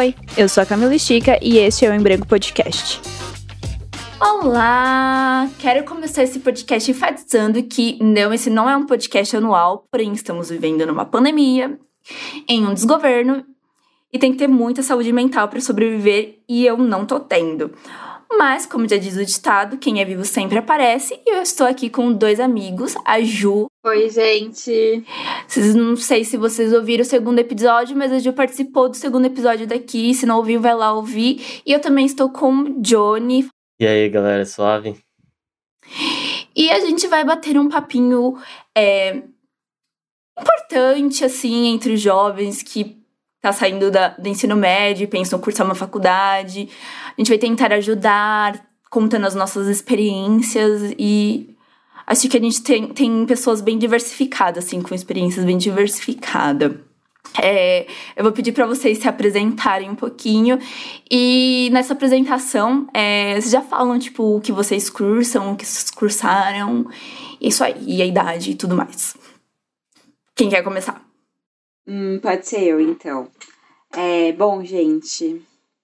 Oi, eu sou a Camila Estica e este é o Emprego Podcast. Olá! Quero começar esse podcast enfatizando que não, esse não é um podcast anual, porém estamos vivendo numa pandemia, em um desgoverno e tem que ter muita saúde mental para sobreviver e eu não tô tendo. Mas, como já diz o ditado, quem é vivo sempre aparece. E eu estou aqui com dois amigos, a Ju. Oi, gente. Vocês não sei se vocês ouviram o segundo episódio, mas a Ju participou do segundo episódio daqui. Se não ouviu, vai lá ouvir. E eu também estou com o Johnny. E aí, galera, suave? E a gente vai bater um papinho é, importante, assim, entre os jovens que tá saindo da, do ensino médio pensam cursar uma faculdade. A gente vai tentar ajudar, contando as nossas experiências e acho que a gente tem, tem pessoas bem diversificadas, assim, com experiências bem diversificadas. É, eu vou pedir para vocês se apresentarem um pouquinho e nessa apresentação é, vocês já falam tipo o que vocês cursam, o que vocês cursaram, isso aí, e a idade e tudo mais. Quem quer começar? Hum, pode ser eu, então. É, bom, gente,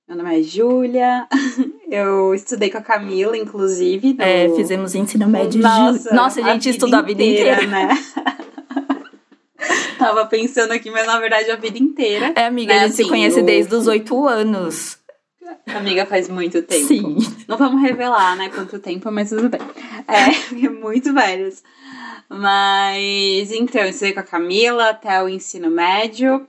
meu nome é Júlia, eu estudei com a Camila, inclusive. No... É, fizemos ensino médio. Nossa, Nossa a gente a estudou a vida inteira, inteira. né? Tava pensando aqui, mas na verdade a vida inteira. É, amiga, né? a gente assim, se conhece desde os oito anos. Amiga, faz muito tempo. Sim. Não vamos revelar, né, quanto tempo, mas tudo bem. É, muito velhos. Mas então, eu estudei com a Camila até o ensino médio.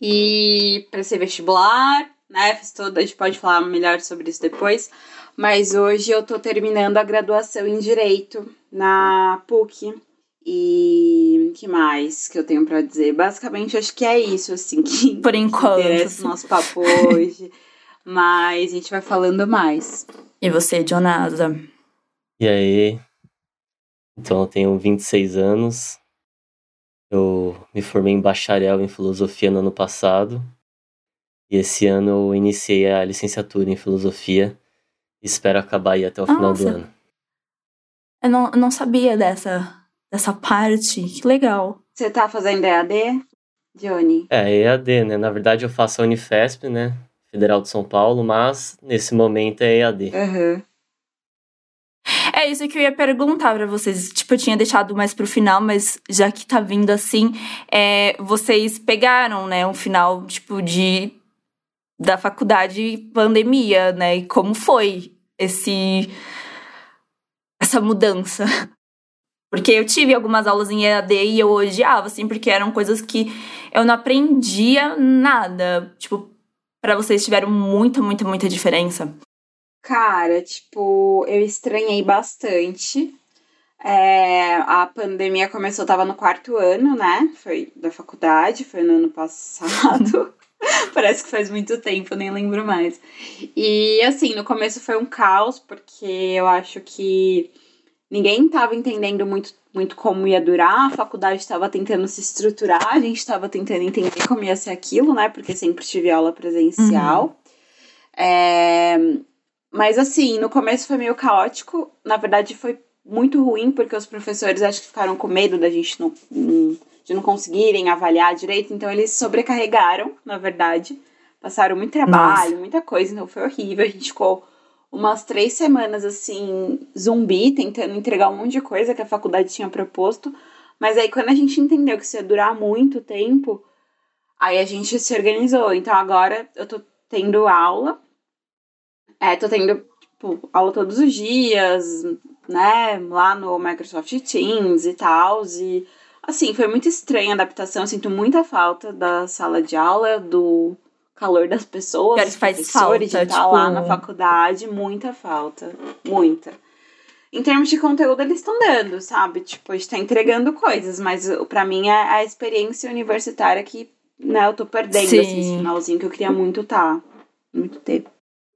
E para ser vestibular, né? Fiz toda, a gente pode falar melhor sobre isso depois. Mas hoje eu tô terminando a graduação em Direito na PUC. E que mais que eu tenho para dizer? Basicamente, acho que é isso, assim, que por enquanto interessa o nosso papo hoje. Mas a gente vai falando mais. E você, Jonasa? E aí? Então, eu tenho 26 anos. Eu me formei em bacharel em filosofia no ano passado. E esse ano eu iniciei a licenciatura em filosofia. Espero acabar aí até o Nossa. final do ano. Eu não, não sabia dessa, dessa parte. Que legal. Você tá fazendo EAD, Johnny? É, EAD, né? Na verdade, eu faço a Unifesp, né? Federal de São Paulo, mas nesse momento é EAD. Uhum. É isso que eu ia perguntar para vocês. Tipo, eu tinha deixado mais pro final, mas já que tá vindo assim, é, vocês pegaram, né, um final, tipo, de da faculdade pandemia, né? E como foi esse essa mudança? Porque eu tive algumas aulas em EAD e eu odiava, assim, porque eram coisas que eu não aprendia nada. Tipo, para vocês tiveram muita, muita, muita diferença. Cara, tipo, eu estranhei bastante. É, a pandemia começou, tava no quarto ano, né? Foi da faculdade, foi no ano passado. Parece que faz muito tempo, nem lembro mais. E assim, no começo foi um caos, porque eu acho que ninguém tava entendendo muito, muito como ia durar, a faculdade estava tentando se estruturar, a gente estava tentando entender como ia ser aquilo, né? Porque sempre tive aula presencial. Uhum. É, mas assim, no começo foi meio caótico. Na verdade, foi muito ruim, porque os professores acho que ficaram com medo da gente não, de não conseguirem avaliar direito. Então, eles sobrecarregaram, na verdade. Passaram muito trabalho, Nossa. muita coisa. Então, foi horrível. A gente ficou umas três semanas, assim, zumbi, tentando entregar um monte de coisa que a faculdade tinha proposto. Mas aí, quando a gente entendeu que isso ia durar muito tempo, aí a gente se organizou. Então, agora eu tô tendo aula é, tô tendo, tipo, aula todos os dias, né? Lá no Microsoft Teams e tal. E, assim, foi muito estranha a adaptação. Eu sinto muita falta da sala de aula, do calor das pessoas, Quero faz falta, de estar tipo... lá na faculdade. Muita falta. Muita. Em termos de conteúdo, eles estão dando, sabe? Tipo, a gente tá entregando coisas, mas para mim é a experiência universitária que, né, eu tô perdendo, Sim. assim, esse finalzinho que eu queria muito tá. Muito ter.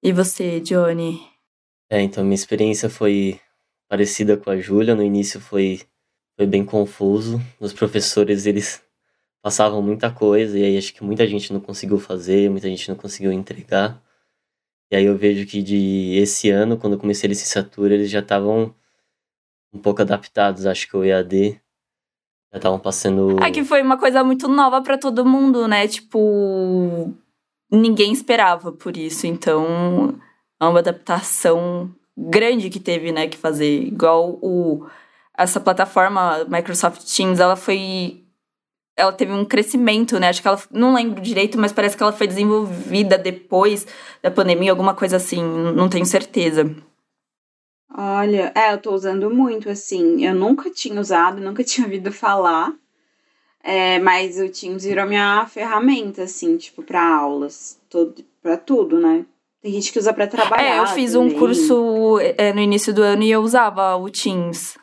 E você, Johnny? É, então minha experiência foi parecida com a Júlia. No início foi, foi bem confuso. Os professores, eles passavam muita coisa e aí acho que muita gente não conseguiu fazer, muita gente não conseguiu entregar. E aí eu vejo que de esse ano, quando eu comecei a licenciatura, eles já estavam um pouco adaptados, acho que o EAD já estavam passando É que foi uma coisa muito nova para todo mundo, né? Tipo, ninguém esperava por isso. Então, é uma adaptação grande que teve, né, que fazer. Igual o essa plataforma Microsoft Teams, ela foi ela teve um crescimento, né? Acho que ela não lembro direito, mas parece que ela foi desenvolvida depois da pandemia, alguma coisa assim, não tenho certeza. Olha, é, eu tô usando muito, assim. Eu nunca tinha usado, nunca tinha ouvido falar. É, mas o Teams virou minha ferramenta, assim, tipo, para aulas, todo, para tudo, né? Tem gente que usa para trabalhar. É, eu fiz também. um curso é, no início do ano e eu usava o Teams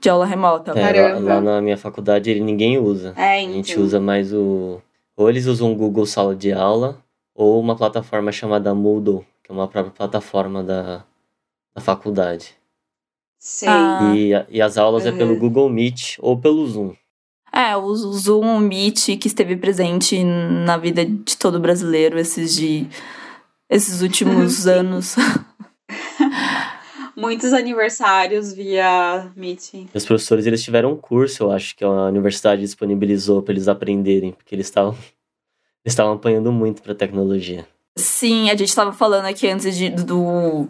de aula remota. É, lá, lá na minha faculdade ele ninguém usa. É, A gente então. usa mais o. Ou eles usam o Google Sala de Aula, ou uma plataforma chamada Moodle, que é uma própria plataforma da, da faculdade. Sei. Ah. E, e as aulas é pelo Uhum. Google Meet ou pelo Zoom. É, o Zoom, o Meet, que esteve presente na vida de todo brasileiro esses de esses últimos Sim. anos. Muitos aniversários via meeting. Os professores eles tiveram um curso, eu acho que a universidade disponibilizou para eles aprenderem, porque eles estavam eles estavam apanhando muito para tecnologia. Sim, a gente tava falando aqui antes de, do,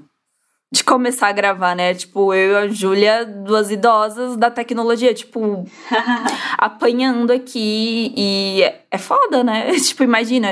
de começar a gravar, né? Tipo, eu e a Júlia, duas idosas da tecnologia, tipo, apanhando aqui e é- é foda, né? Tipo, imagina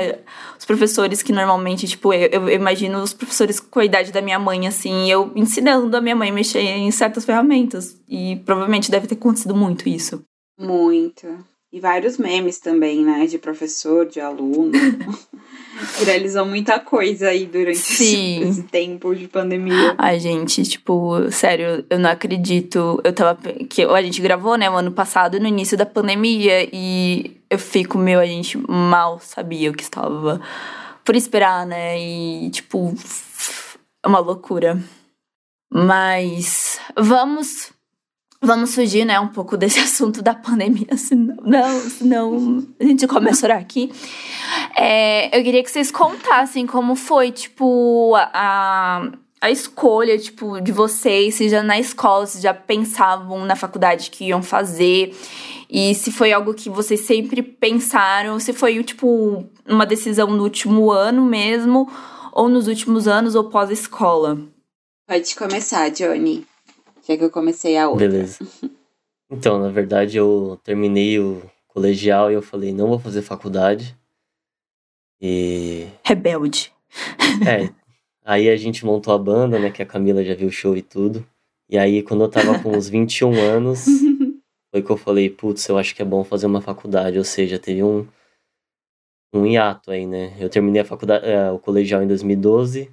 os professores que normalmente, tipo, eu, eu imagino os professores com a idade da minha mãe, assim, eu ensinando a minha mãe a mexer em certas ferramentas. E provavelmente deve ter acontecido muito isso. Muito. E vários memes também, né? De professor, de aluno. Viralizou muita coisa aí durante Sim. esse tempo de pandemia. Ai, gente, tipo, sério, eu não acredito. Eu tava. Que a gente gravou, né, o ano passado, no início da pandemia, e eu fico, meu, a gente mal sabia o que estava por esperar, né? E, tipo, é uma loucura. Mas vamos. Vamos fugir, né, um pouco desse assunto da pandemia, senão, não, senão a gente começa a orar aqui. É, eu queria que vocês contassem como foi, tipo, a, a escolha, tipo, de vocês, se já na escola, se já pensavam na faculdade que iam fazer, e se foi algo que vocês sempre pensaram, se foi, tipo, uma decisão no último ano mesmo, ou nos últimos anos, ou pós-escola. Pode começar, Johnny. Já que eu comecei a outra. Beleza. Então, na verdade, eu terminei o colegial e eu falei, não vou fazer faculdade. E Rebelde. É. Aí a gente montou a banda, né? Que a Camila já viu o show e tudo. E aí, quando eu tava com uns 21 anos, foi que eu falei, putz, eu acho que é bom fazer uma faculdade. Ou seja, teve um, um hiato aí, né? Eu terminei a faculdade, é, o colegial em 2012.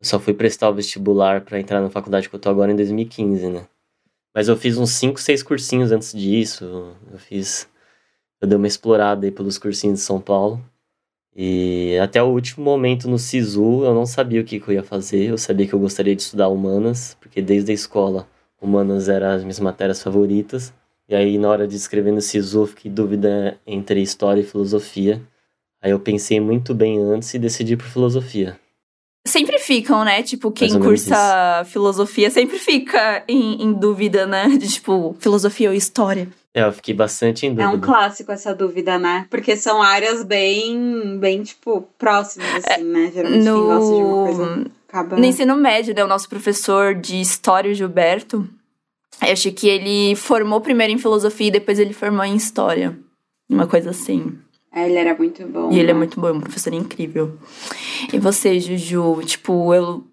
Eu só fui prestar o vestibular pra entrar na faculdade que eu tô agora em 2015, né? Mas eu fiz uns 5, 6 cursinhos antes disso. Eu fiz. Eu dei uma explorada aí pelos cursinhos de São Paulo. E até o último momento no SISU eu não sabia o que, que eu ia fazer. Eu sabia que eu gostaria de estudar humanas, porque desde a escola humanas eram as minhas matérias favoritas. E aí na hora de escrever no SISU eu fiquei dúvida entre história e filosofia. Aí eu pensei muito bem antes e decidi por filosofia. Sempre ficam, né? Tipo, quem cursa filosofia sempre fica em, em dúvida, né? De tipo, filosofia ou história. É, eu fiquei bastante em É dúvida. um clássico essa dúvida, né? Porque são áreas bem, bem tipo, próximas, assim, né? Geralmente quem gosta de uma coisa No, acaba... no ensino médio, né? O nosso professor de história, o Gilberto, eu acho que ele formou primeiro em filosofia e depois ele formou em história. Uma coisa assim. É, ele era muito bom. E ele é né? muito bom, é um professor incrível. E você, Juju, tipo, eu.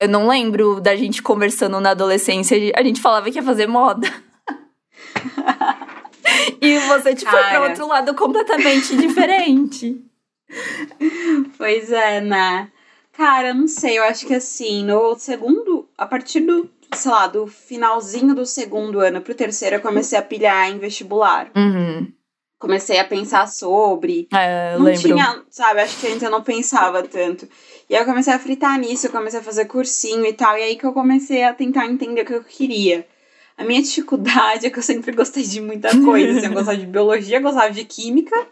Eu não lembro da gente conversando na adolescência, a gente falava que ia fazer moda. e você, tipo, foi pra Cara. outro lado completamente diferente. Pois é, né? Cara, eu não sei, eu acho que assim, no segundo, a partir do, sei lá, do finalzinho do segundo ano pro terceiro, eu comecei a pilhar em vestibular. Uhum. Comecei a pensar sobre. É, não lembro. tinha, sabe, acho que antes eu não pensava tanto. E aí eu comecei a fritar nisso, eu comecei a fazer cursinho e tal, e aí que eu comecei a tentar entender o que eu queria. A minha dificuldade é que eu sempre gostei de muita coisa. Assim, eu gostava de biologia, gostava de química,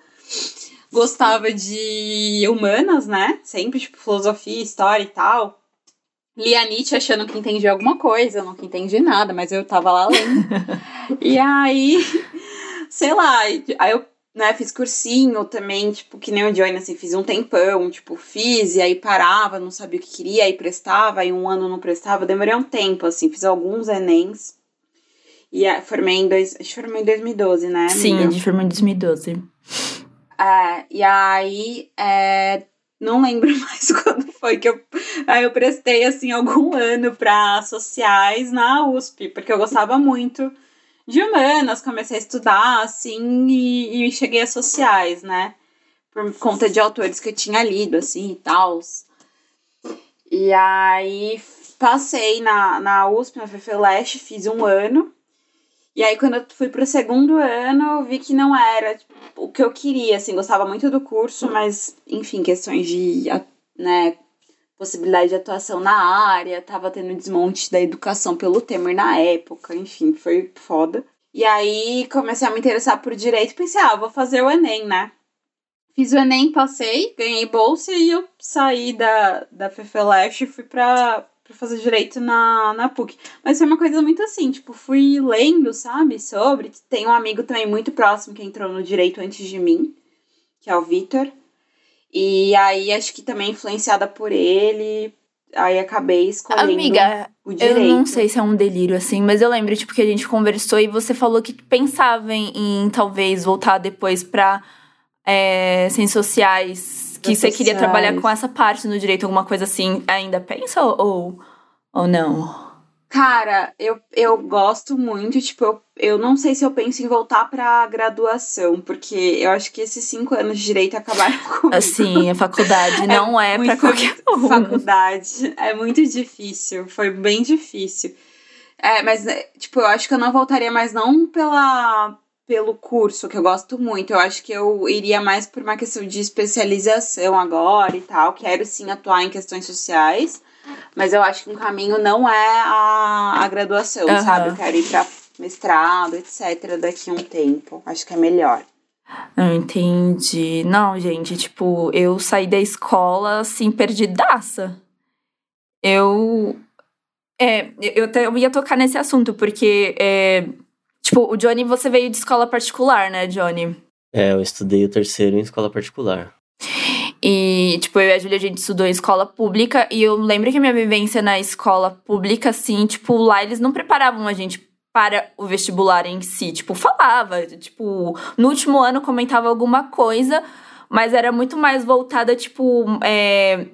gostava de humanas, né? Sempre, tipo, filosofia, história e tal. Lia Nietzsche achando que entendia alguma coisa, eu nunca entendi nada, mas eu tava lá lendo. e aí, sei lá, aí eu né, fiz cursinho também, tipo, que nem o Johnny, assim, fiz um tempão, tipo, fiz, e aí parava, não sabia o que queria, aí prestava, aí um ano não prestava, demorei um tempo, assim, fiz alguns Enems. E formei em, dois, formei em 2012, né? Sim, a gente formou em 2012. É, e aí, é, não lembro mais quando foi que eu. Aí eu prestei, assim, algum ano para sociais na USP, porque eu gostava muito de humanas, comecei a estudar, assim, e, e cheguei a sociais, né? Por conta de autores que eu tinha lido, assim, e tal. E aí passei na, na USP, na FEFELESH, fiz um ano. E aí, quando eu fui pro segundo ano, eu vi que não era tipo, o que eu queria, assim, gostava muito do curso, mas, enfim, questões de, né, possibilidade de atuação na área, tava tendo desmonte da educação pelo Temer na época, enfim, foi foda. E aí comecei a me interessar por direito, pensei, ah, vou fazer o Enem, né? Fiz o Enem, passei, ganhei bolsa e eu saí da, da FEFELESH e fui pra, pra fazer direito na, na PUC. Mas foi uma coisa muito assim, tipo, fui lendo, sabe, sobre. Tem um amigo também muito próximo que entrou no direito antes de mim, que é o Vitor. E aí acho que também influenciada por ele, aí acabei escolhendo Amiga, o direito. eu não sei se é um delírio assim, mas eu lembro tipo que a gente conversou e você falou que pensava em, em talvez voltar depois para é, ciências sociais, que você queria trabalhar com essa parte no direito, alguma coisa assim. Ainda pensa ou ou não? Cara, eu, eu gosto muito, tipo, eu, eu não sei se eu penso em voltar pra graduação, porque eu acho que esses cinco anos de direito acabaram com. Assim, a faculdade não é, é pra qualquer um. Faculdade. É muito difícil, foi bem difícil. É, mas, é, tipo, eu acho que eu não voltaria mais não pela, pelo curso, que eu gosto muito. Eu acho que eu iria mais por uma questão de especialização agora e tal. Quero sim atuar em questões sociais. Mas eu acho que um caminho não é a, a graduação, uhum. sabe? Eu quero ir pra mestrado, etc., daqui a um tempo. Acho que é melhor. Não entendi. Não, gente, tipo, eu saí da escola assim, perdidaça. Eu. É, eu, até, eu ia tocar nesse assunto, porque, é, tipo, o Johnny, você veio de escola particular, né, Johnny? É, eu estudei o terceiro em escola particular. E, tipo, eu e a Julia, a gente estudou em escola pública. E eu lembro que a minha vivência na escola pública, assim, tipo, lá eles não preparavam a gente para o vestibular em si. Tipo, falava. Tipo, no último ano comentava alguma coisa, mas era muito mais voltada, tipo, é,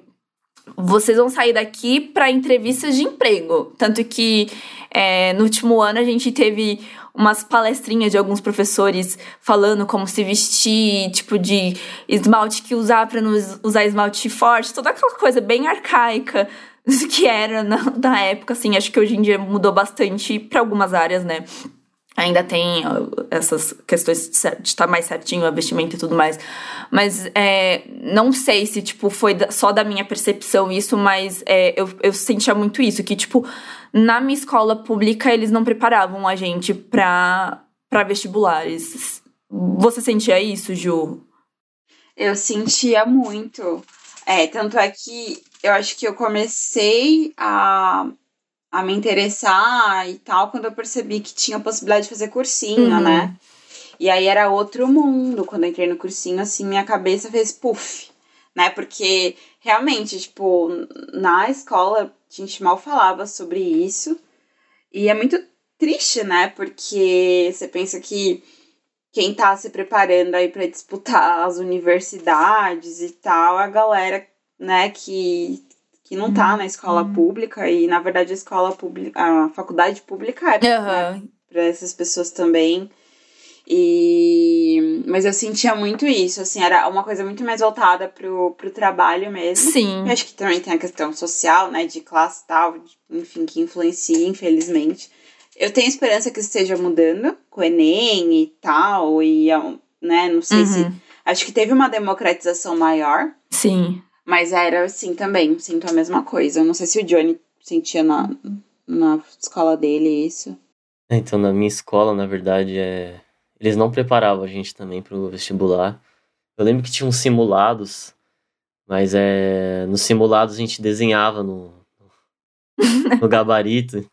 vocês vão sair daqui para entrevistas de emprego. Tanto que é, no último ano a gente teve umas palestrinhas de alguns professores falando como se vestir, tipo de esmalte que usar para não usar esmalte forte, toda aquela coisa bem arcaica que era na, na época, assim. Acho que hoje em dia mudou bastante para algumas áreas, né? Ainda tem essas questões de estar mais certinho, a vestimenta e tudo mais. Mas é, não sei se, tipo, foi só da minha percepção isso, mas é, eu, eu sentia muito isso. Que, tipo, na minha escola pública, eles não preparavam a gente pra, pra vestibulares. Você sentia isso, Ju? Eu sentia muito. É, tanto é que eu acho que eu comecei a, a me interessar e tal quando eu percebi que tinha a possibilidade de fazer cursinho, uhum. né? E aí era outro mundo. Quando eu entrei no cursinho, assim, minha cabeça fez puff, né? Porque realmente, tipo, na escola a gente mal falava sobre isso. E é muito triste, né? Porque você pensa que quem tá se preparando aí para disputar as universidades e tal, a galera, né, que, que não tá na escola uhum. pública e na verdade a escola pública, a faculdade pública é uhum. para essas pessoas também. E... Mas eu sentia muito isso, assim, era uma coisa muito mais voltada pro, pro trabalho mesmo. Sim. Eu acho que também tem a questão social, né, de classe e tal, enfim, que influencia, infelizmente. Eu tenho esperança que esteja mudando com o Enem e tal, e, né, não sei uhum. se... Acho que teve uma democratização maior. Sim. Mas era assim também, sinto a mesma coisa. Eu não sei se o Johnny sentia na, na escola dele isso. Então, na minha escola, na verdade, é eles não preparavam a gente também para o vestibular. Eu lembro que tinha uns simulados, mas é, nos simulados a gente desenhava no, no gabarito.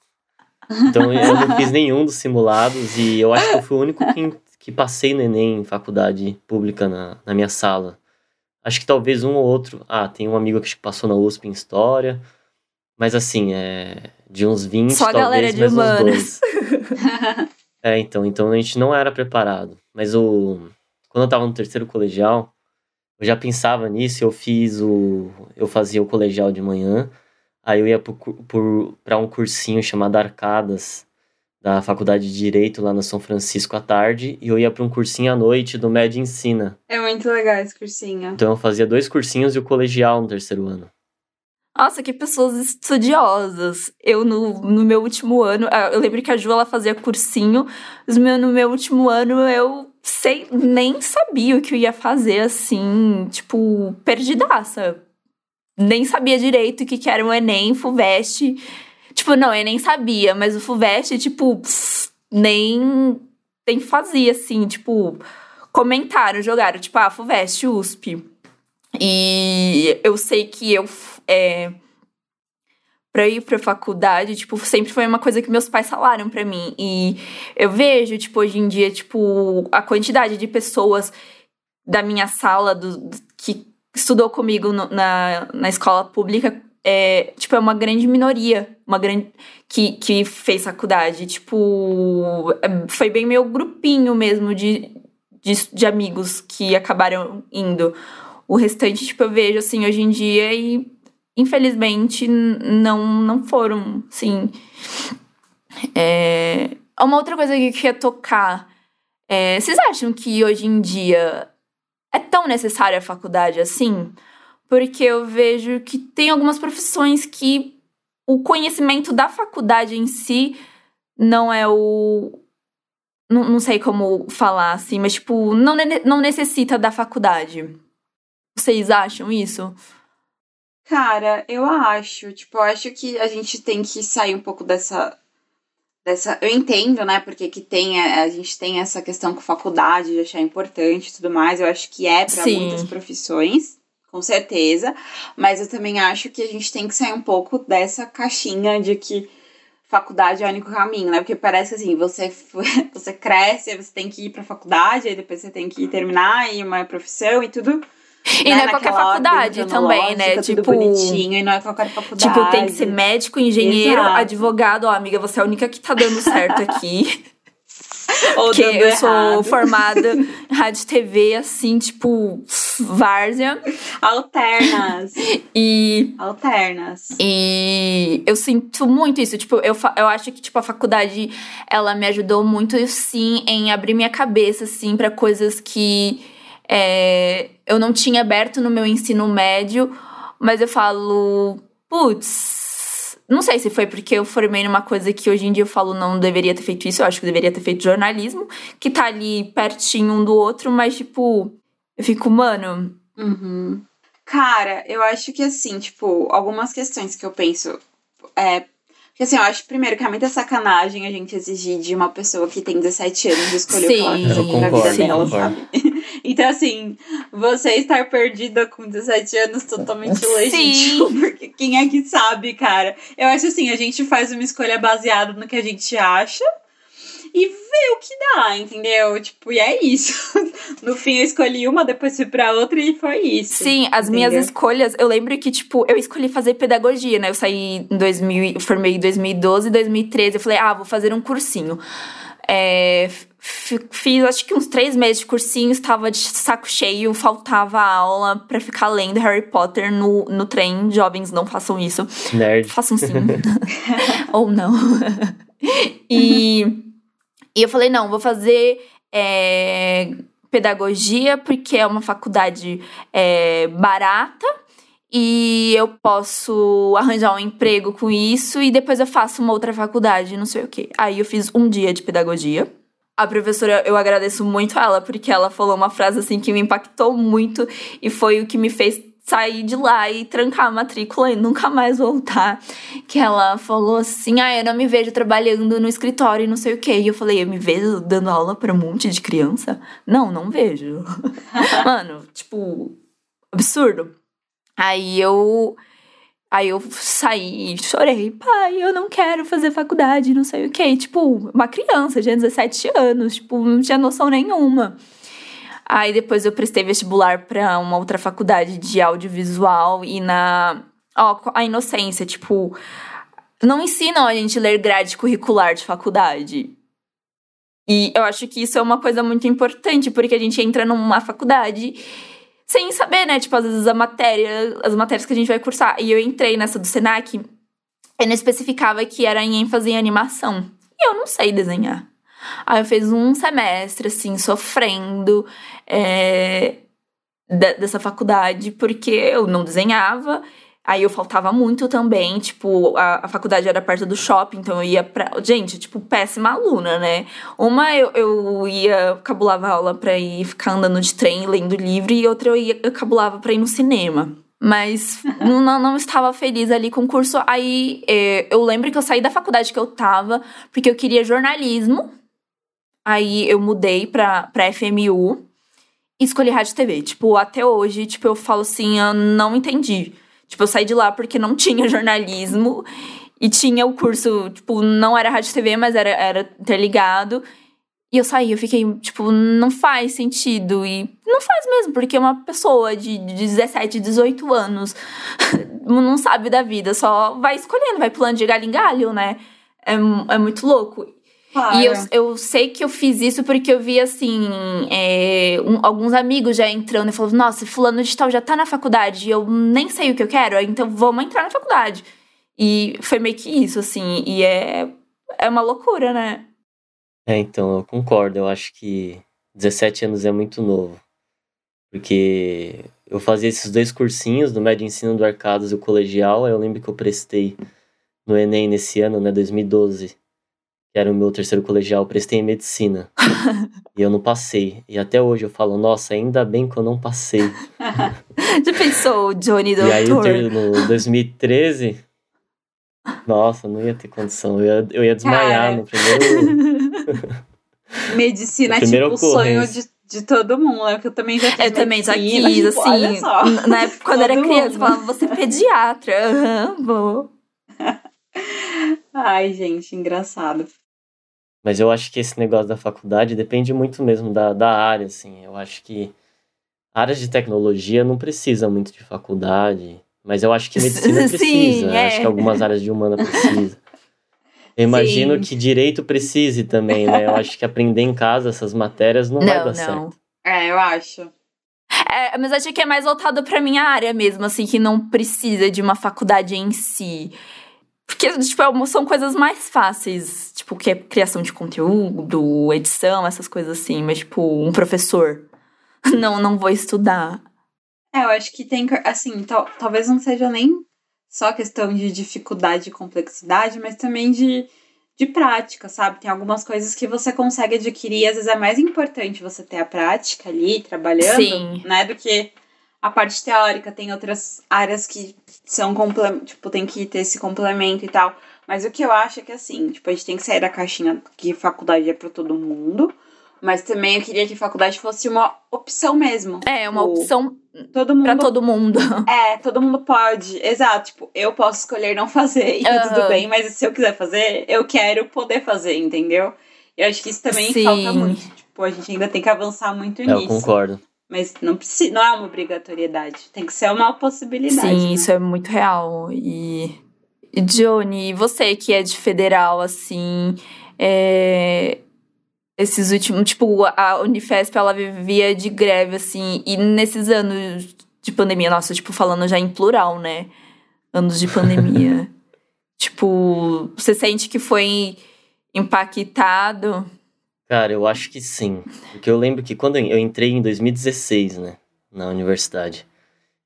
Então eu não fiz nenhum dos simulados e eu acho que eu fui o único que, que passei no Enem em faculdade pública na, na minha sala. Acho que talvez um ou outro. Ah, tem um amigo que passou na USP em História. Mas assim, é. De uns 20, Só a talvez, galera de humanas. É, então, então a gente não era preparado. Mas o quando eu tava no terceiro colegial, eu já pensava nisso, eu fiz o eu fazia o colegial de manhã, aí eu ia para um cursinho chamado Arcadas da Faculdade de Direito lá no São Francisco à tarde, e eu ia para um cursinho à noite do Med Ensina. É muito legal esse cursinho. Então eu fazia dois cursinhos e o colegial no terceiro ano. Nossa, que pessoas estudiosas. Eu, no, no meu último ano, ah, eu lembro que a Ju, ela fazia cursinho. Mas no meu último ano, eu sei, nem sabia o que eu ia fazer, assim, tipo, perdidaça. Nem sabia direito o que, que era o Enem, FUVEST. Tipo, não, eu nem sabia, mas o FUVEST, tipo, pff, nem, nem fazia, assim, tipo, comentaram, jogaram, tipo, ah, FUVEST, USP. E eu sei que eu é, para ir pra faculdade, tipo, sempre foi uma coisa que meus pais falaram para mim. E eu vejo, tipo, hoje em dia, tipo, a quantidade de pessoas da minha sala do que estudou comigo no, na, na escola pública é, tipo, é uma grande minoria, uma grande que, que fez faculdade. Tipo, é, foi bem meu grupinho mesmo de, de, de amigos que acabaram indo. O restante, tipo, eu vejo assim hoje em dia e infelizmente, não, não foram, sim. É... Uma outra coisa que eu queria tocar. É... Vocês acham que hoje em dia é tão necessária a faculdade assim? Porque eu vejo que tem algumas profissões que o conhecimento da faculdade em si não é o. Não, não sei como falar assim, mas tipo, não, não necessita da faculdade. Vocês acham isso? Cara, eu acho, tipo, eu acho que a gente tem que sair um pouco dessa dessa, eu entendo, né, porque que tem a, a gente tem essa questão com faculdade de achar importante e tudo mais, eu acho que é para muitas profissões, com certeza, mas eu também acho que a gente tem que sair um pouco dessa caixinha de que faculdade é o único caminho, né? Porque parece assim, você você cresce, você tem que ir para faculdade, aí depois você tem que terminar e uma profissão e tudo e né? não é qualquer faculdade também, né? Tipo, bonitinho, e não é qualquer faculdade. Tipo, tem que ser médico, engenheiro, Exato. advogado. Ó, amiga, você é a única que tá dando certo aqui. Ou Porque eu errado. sou formada em rádio TV, assim, tipo, várzea. Alternas. E. Alternas. E eu sinto muito isso. Tipo, eu, eu acho que, tipo, a faculdade, ela me ajudou muito, sim, em abrir minha cabeça, assim, para coisas que é, eu não tinha aberto no meu ensino médio, mas eu falo, putz, não sei se foi porque eu formei numa coisa que hoje em dia eu falo não deveria ter feito isso, eu acho que deveria ter feito jornalismo, que tá ali pertinho um do outro, mas tipo, eu fico, mano. Uhum. Cara, eu acho que assim, tipo, algumas questões que eu penso. É, porque assim, eu acho primeiro que é muita sacanagem a gente exigir de uma pessoa que tem 17 anos escolher sim, o que ela quiser na vida dela, sabe? Então, assim, você estar perdida com 17 anos totalmente Sim. legítimo, porque quem é que sabe, cara? Eu acho assim, a gente faz uma escolha baseada no que a gente acha e vê o que dá, entendeu? Tipo, e é isso. No fim, eu escolhi uma, depois fui pra outra e foi isso. Sim, as minhas escolhas, eu lembro que, tipo, eu escolhi fazer pedagogia, né? Eu saí em 2000, eu formei em 2012, 2013, eu falei, ah, vou fazer um cursinho. É, fiz acho que uns três meses de cursinho, estava de saco cheio, faltava aula para ficar lendo Harry Potter no, no trem. Jovens, não façam isso. Nerd. Façam sim. Ou não. e, e eu falei, não, vou fazer é, pedagogia, porque é uma faculdade é, barata e eu posso arranjar um emprego com isso e depois eu faço uma outra faculdade, não sei o quê. Aí eu fiz um dia de pedagogia. A professora, eu agradeço muito ela, porque ela falou uma frase assim que me impactou muito e foi o que me fez sair de lá e trancar a matrícula e nunca mais voltar. Que ela falou assim: Ah, eu não me vejo trabalhando no escritório e não sei o quê. E eu falei: Eu me vejo dando aula para um monte de criança? Não, não vejo. Mano, tipo, absurdo. Aí eu Aí eu saí e chorei, pai, eu não quero fazer faculdade, não sei o quê. Tipo, uma criança, tinha 17 anos, tipo, não tinha noção nenhuma. Aí depois eu prestei vestibular para uma outra faculdade de audiovisual e na. Ó, a inocência, tipo. Não ensinam a gente ler grade curricular de faculdade. E eu acho que isso é uma coisa muito importante, porque a gente entra numa faculdade sem saber, né? Tipo, às vezes a matéria, as matérias que a gente vai cursar. E eu entrei nessa do Senac, e não especificava que era em ênfase em animação. E eu não sei desenhar. Aí eu fiz um semestre, assim, sofrendo é, dessa faculdade, porque eu não desenhava. Aí eu faltava muito também, tipo, a, a, faculdade era perto do shopping, então eu ia pra. Gente, tipo, péssima aluna, né? Uma eu, eu ia, cabulava aula pra ir ficar andando de trem, lendo livro, e outra eu ia, eu cabulava pra ir no cinema. Mas não, não estava feliz ali com o curso. Aí é, eu lembro que eu saí da faculdade que eu tava, porque eu queria jornalismo. Aí eu mudei pra, pra FMU e escolhi rádio e TV. Tipo, até hoje, tipo, eu falo assim, eu não entendi Tipo, eu saí de lá porque não tinha jornalismo e tinha o curso, tipo, não era rádio TV, mas era, era interligado. E eu saí, eu fiquei, tipo, não faz sentido. E não faz mesmo, porque uma pessoa de 17, 18 anos não sabe da vida, só vai escolhendo, vai pulando de galho em galho, né? É, é muito louco. Claro. E eu, eu sei que eu fiz isso porque eu vi, assim, é, um, alguns amigos já entrando e falando: Nossa, Fulano de Tal já tá na faculdade e eu nem sei o que eu quero, então vamos entrar na faculdade. E foi meio que isso, assim, e é, é uma loucura, né? É, então, eu concordo. Eu acho que 17 anos é muito novo. Porque eu fazia esses dois cursinhos do médio ensino do Arcadas e o colegial. Eu lembro que eu prestei no Enem nesse ano, né, 2012 que era o meu terceiro colegial, eu prestei em medicina. e eu não passei. E até hoje eu falo, nossa, ainda bem que eu não passei. Já pensou, Johnny Doutor? E aí, no 2013, nossa, não ia ter condição. Eu ia, eu ia desmaiar Cara. no primeiro. Medicina é tipo o sonho de, de todo mundo, né? Porque eu também já fiz Eu também já quis, tipo, assim. Na época, quando era criança, eu falava, você é pediatra. Aham, uhum, vou. Ai, gente, engraçado. Mas eu acho que esse negócio da faculdade depende muito mesmo da, da área, assim. Eu acho que áreas de tecnologia não precisa muito de faculdade, mas eu acho que medicina precisa. Sim, é. Acho que algumas áreas de humana precisa. Eu imagino Sim. que direito precise também, né? Eu acho que aprender em casa essas matérias não, não vai dar não. certo. É, eu acho. É, mas acho que é mais voltado para minha área mesmo, assim, que não precisa de uma faculdade em si. Porque, tipo, é são coisas mais fáceis, tipo, que é criação de conteúdo, edição, essas coisas assim. Mas, tipo, um professor, não, não vou estudar. É, eu acho que tem, assim, tal, talvez não seja nem só questão de dificuldade e complexidade, mas também de, de prática, sabe? Tem algumas coisas que você consegue adquirir, às vezes é mais importante você ter a prática ali, trabalhando, Sim. né, do que a parte teórica, tem outras áreas que são tipo, tem que ter esse complemento e tal. Mas o que eu acho é que assim, tipo, a gente tem que sair da caixinha que faculdade é para todo mundo. Mas também eu queria que faculdade fosse uma opção mesmo. É, uma tipo, opção todo mundo, pra todo mundo. É, todo mundo pode. Exato. Tipo, eu posso escolher não fazer e tá tudo bem, mas se eu quiser fazer, eu quero poder fazer, entendeu? Eu acho que isso também Sim. falta muito. Tipo, a gente ainda tem que avançar muito eu nisso. Eu concordo. Mas não, precisa, não é uma obrigatoriedade. Tem que ser uma possibilidade. Sim, né? isso é muito real. E, Johnny, você que é de federal, assim, é, esses últimos. Tipo, a Unifesp, ela vivia de greve, assim, e nesses anos de pandemia, nossa, tipo, falando já em plural, né? Anos de pandemia. tipo, você sente que foi impactado? Cara, eu acho que sim. Porque eu lembro que quando eu entrei em 2016, né, na universidade.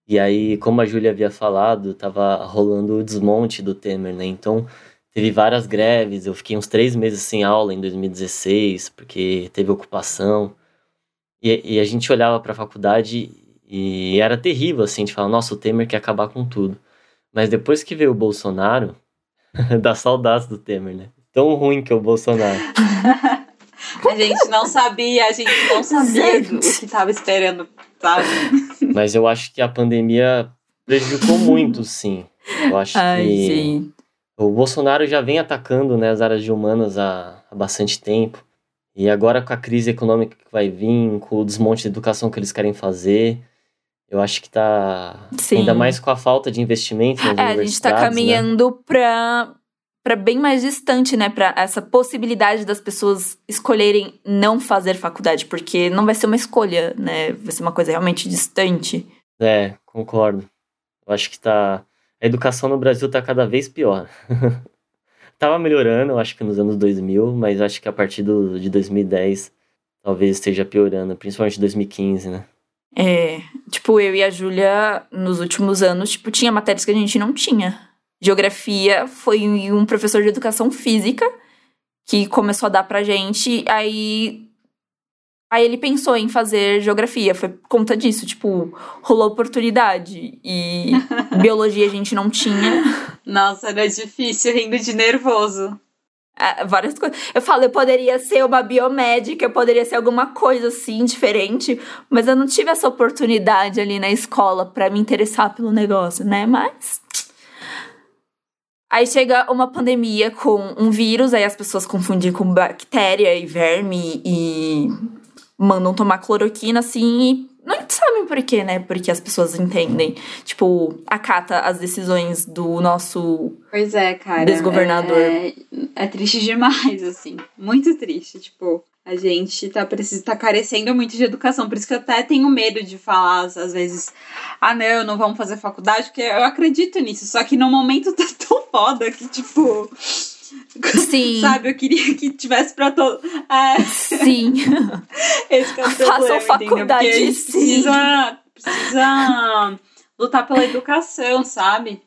E aí, como a Júlia havia falado, tava rolando o desmonte do Temer, né? Então, teve várias greves. Eu fiquei uns três meses sem aula em 2016, porque teve ocupação. E, e a gente olhava para a faculdade e era terrível, assim, de falar, nossa, o Temer quer acabar com tudo. Mas depois que veio o Bolsonaro, dá saudades do Temer, né? Tão ruim que é o Bolsonaro. A gente não sabia, a gente não sabia do que estava esperando, sabe? Mas eu acho que a pandemia Prejudicou muito, sim. Eu acho Ai, que gente. o Bolsonaro já vem atacando né, as áreas de humanas há, há bastante tempo. E agora com a crise econômica que vai vir, com o desmonte de educação que eles querem fazer, eu acho que tá. Sim. Ainda mais com a falta de investimento nas É, a gente universidades. tá né? caminhando pra bem mais distante, né? Pra essa possibilidade das pessoas escolherem não fazer faculdade, porque não vai ser uma escolha, né? Vai ser uma coisa realmente distante. É, concordo. Eu acho que tá. A educação no Brasil tá cada vez pior. Tava melhorando, eu acho que nos anos 2000, mas acho que a partir do, de 2010 talvez esteja piorando, principalmente 2015, né? É, tipo, eu e a Júlia, nos últimos anos, tipo, tinha matérias que a gente não tinha. Geografia foi um professor de educação física que começou a dar pra gente, aí aí ele pensou em fazer geografia, foi por conta disso, tipo, rolou oportunidade e biologia a gente não tinha. Nossa, era difícil, rindo de nervoso. Ah, várias coisas. Eu falo, eu poderia ser uma biomédica, eu poderia ser alguma coisa assim, diferente, mas eu não tive essa oportunidade ali na escola pra me interessar pelo negócio, né? Mas. Aí chega uma pandemia com um vírus, aí as pessoas confundem com bactéria e verme e mandam tomar cloroquina assim e não sabem por quê, né? Porque as pessoas entendem. Tipo, acata as decisões do nosso Pois é, cara. Desgovernador. É, é triste demais, assim. Muito triste. Tipo, a gente tá, precisa, tá carecendo muito de educação. Por isso que eu até tenho medo de falar, às vezes, ah, não, não vamos fazer faculdade, porque eu acredito nisso. Só que no momento tá tão foda que, tipo. Sim. Sabe, eu queria que tivesse pra todo. É, Sim. esse que é o Façam problema, faculdade, Porque a gente sim. precisa, precisa lutar pela educação, sabe?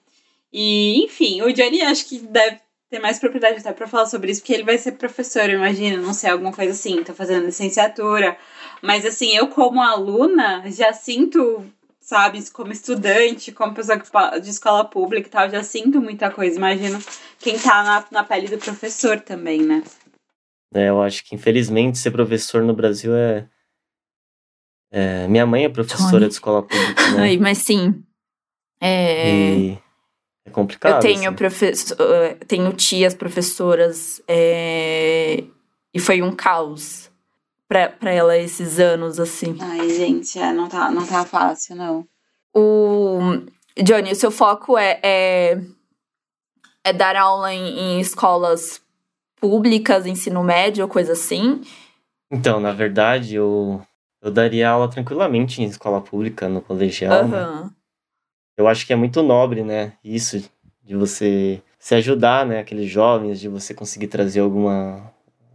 E, enfim, o Johnny acho que deve ter mais propriedade até pra falar sobre isso, porque ele vai ser professor, eu imagino, não sei, alguma coisa assim, tá fazendo licenciatura. Mas, assim, eu como aluna já sinto, sabe, como estudante, como pessoa de escola pública e tal, já sinto muita coisa. Imagino quem tá na, na pele do professor também, né? É, eu acho que infelizmente ser professor no Brasil é. é, minha mãe é professora Tony. de escola pública, né? Ai, mas sim. É, E é complicado. eu tenho, assim. professor, tenho tias professoras é, e foi um caos pra, pra ela esses anos, assim. Ai, gente, é, não, tá, não tá fácil, não. O Johnny, o seu foco é, é, é dar aula em, em escolas públicas, ensino médio, coisa assim? Então, na verdade, eu, eu daria aula tranquilamente em escola pública, no colegial. né? Aham. Eu acho que é muito nobre, né? Isso de você se ajudar, né? Aqueles jovens, de você conseguir trazer alguma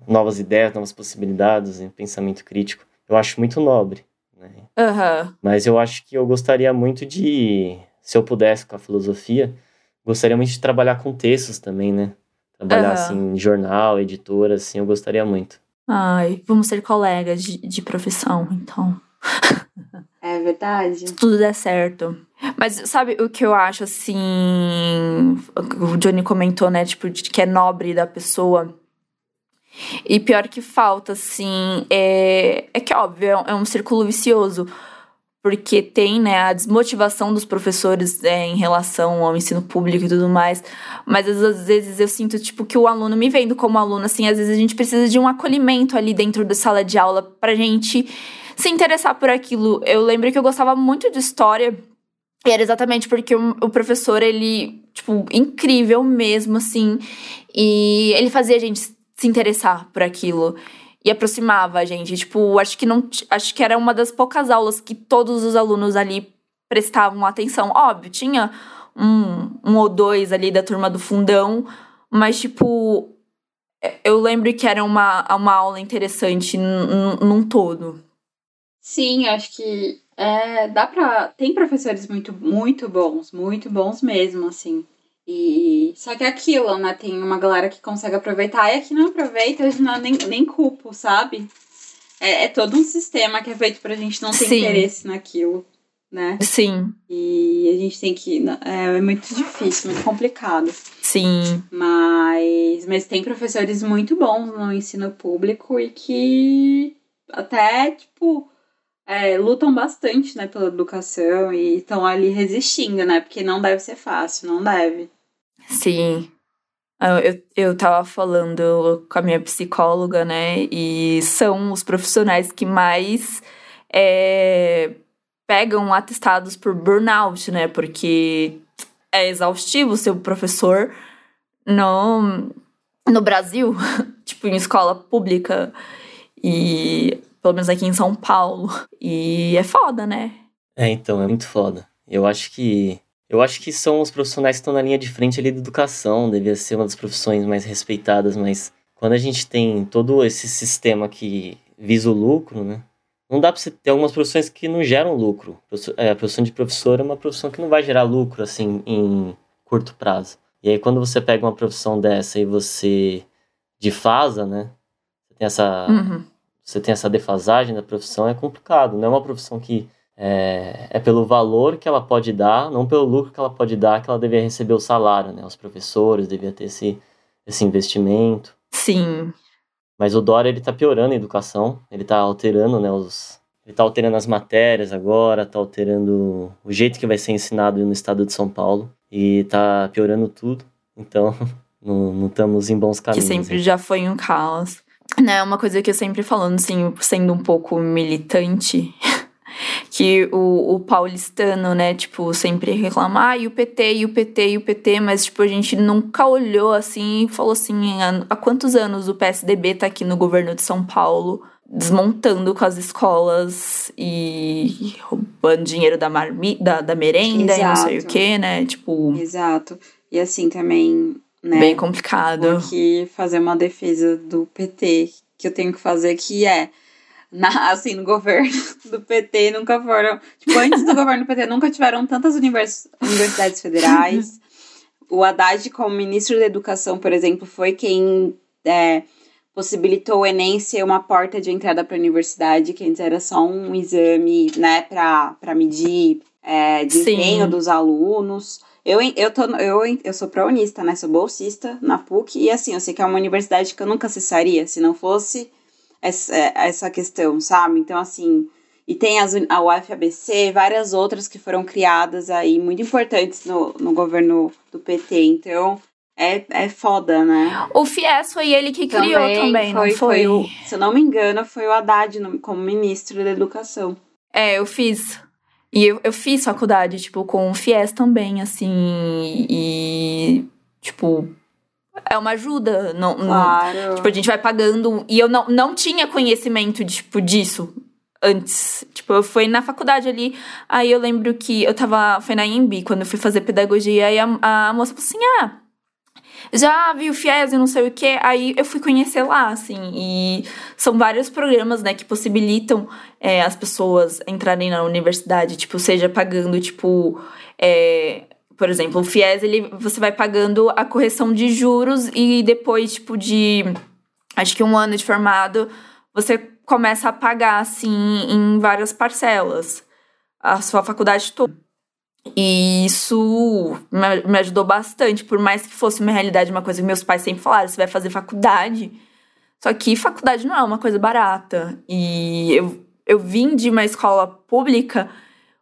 novas ideias, novas possibilidades, um pensamento crítico. Eu acho muito nobre, né? Aham. Mas eu acho que eu gostaria muito de, se eu pudesse com a filosofia, gostaria muito de trabalhar com textos também, né? Trabalhar Aham. assim em jornal, editora, assim, eu gostaria muito. Ai, vamos ser colegas de, de profissão, então. É verdade. Se tudo der certo. Mas sabe o que eu acho assim. O Johnny comentou, né? Tipo, de que é nobre da pessoa. E pior que falta, assim, é, é que, óbvio, é um- é um círculo vicioso. Porque tem, né, a desmotivação dos professores é, em relação ao ensino público e tudo mais. Mas às vezes eu sinto, tipo, que o aluno, me vendo como aluno, assim, às vezes a gente precisa de um acolhimento ali dentro da sala de aula pra gente se interessar por aquilo. Eu lembro que eu gostava muito de história. E era exatamente porque o professor, ele, tipo, incrível mesmo, assim. E ele fazia a gente se interessar por aquilo. E aproximava a gente. Tipo, acho que não. Acho que era uma das poucas aulas que todos os alunos ali prestavam atenção. Óbvio, tinha um, um ou dois ali da turma do fundão, mas, tipo, eu lembro que era uma, uma aula interessante num todo. Sim, acho que é, dá pra. Tem professores muito, muito bons, muito bons mesmo, assim. E só que é aquilo, né? Tem uma galera que consegue aproveitar e a que não aproveita, eu não, nem, nem culpo, sabe? É, é todo um sistema que é feito pra gente não ter Sim. interesse naquilo, né? Sim, E a gente tem que. É, é muito difícil, muito complicado. sim. Mas, mas tem professores muito bons no ensino público e que até, tipo, é, lutam bastante, né, pela educação e estão ali resistindo, né? Porque não deve ser fácil, não deve. Sim. Ah, eu, eu tava falando com a minha psicóloga, né? E são os profissionais que mais é, pegam atestados por burnout, né? Porque é exaustivo ser professor no, no Brasil, tipo, em escola pública. E pelo menos aqui em São Paulo. E é foda, né? É, então, é muito foda. Eu acho que. Eu acho que são os profissionais que estão na linha de frente ali da educação, devia ser uma das profissões mais respeitadas, mas quando a gente tem todo esse sistema que visa o lucro, né? Não dá pra você ter algumas profissões que não geram lucro. É, a profissão de professor é uma profissão que não vai gerar lucro, assim, em curto prazo. E aí, quando você pega uma profissão dessa e você defasa, né? Você tem essa. Uhum você tem essa defasagem da profissão, é complicado. Não é uma profissão que é, é, pelo valor que ela pode dar, não pelo lucro que ela pode dar, que ela deveria receber o salário, né? Os professores deviam ter esse, esse investimento. Sim. Mas o Dória, ele tá piorando a educação, ele tá alterando, né, os... Ele tá alterando as matérias agora, tá alterando o jeito que vai ser ensinado no estado de São Paulo e tá piorando tudo. Então, não, não estamos em bons caminhos. Que sempre né? já foi um caos né, uma coisa que eu sempre falando, assim, sendo um pouco militante, que o, o paulistano, né, tipo, sempre reclama, ah, e o PT, e o PT, e o PT, mas, tipo, a gente nunca olhou, assim, e falou assim, há, há quantos anos o PSDB tá aqui no governo de São Paulo, desmontando com as escolas e roubando dinheiro da, marmi, da, da merenda Exato. e não sei o que, né, tipo... Exato. E assim, também né? Bem complicado. Que fazer uma defesa do PT que eu tenho que fazer, que é na, assim, no governo do PT nunca foram. Tipo, antes do governo do PT nunca tiveram tantas univers, universidades federais. O Haddad, como ministro da Educação, por exemplo, foi quem é, possibilitou o Enem ser uma porta de entrada para a universidade, que antes era só um exame, né, para medir é, desempenho Sim. dos alunos. Eu, eu, tô, eu, eu sou prounista, né? Sou bolsista na PUC. E assim, eu sei que é uma universidade que eu nunca acessaria se não fosse essa, essa questão, sabe? Então, assim. E tem as, a UFABC, várias outras que foram criadas aí, muito importantes no, no governo do PT. Então, é, é foda, né? O FIES foi ele que também criou também, foi, não foi? foi o, se eu não me engano, foi o Haddad como ministro da Educação. É, eu fiz. E eu, eu fiz faculdade, tipo, com o FIES também, assim, e, tipo, é uma ajuda. Não, claro. Não, tipo, a gente vai pagando. E eu não, não tinha conhecimento, tipo, disso antes. Tipo, eu fui na faculdade ali, aí eu lembro que eu tava. Foi na IMB, quando eu fui fazer pedagogia, e a, a moça falou assim: ah já vi o FIES e não sei o que, aí eu fui conhecer lá, assim, e são vários programas, né, que possibilitam é, as pessoas entrarem na universidade, tipo, seja pagando, tipo, é, por exemplo, o FIES, ele, você vai pagando a correção de juros e depois, tipo, de, acho que um ano de formado, você começa a pagar, assim, em várias parcelas, a sua faculdade toda. E isso me ajudou bastante, por mais que fosse uma realidade, uma coisa que meus pais sempre falaram: você vai fazer faculdade. Só que faculdade não é uma coisa barata. E eu, eu vim de uma escola pública,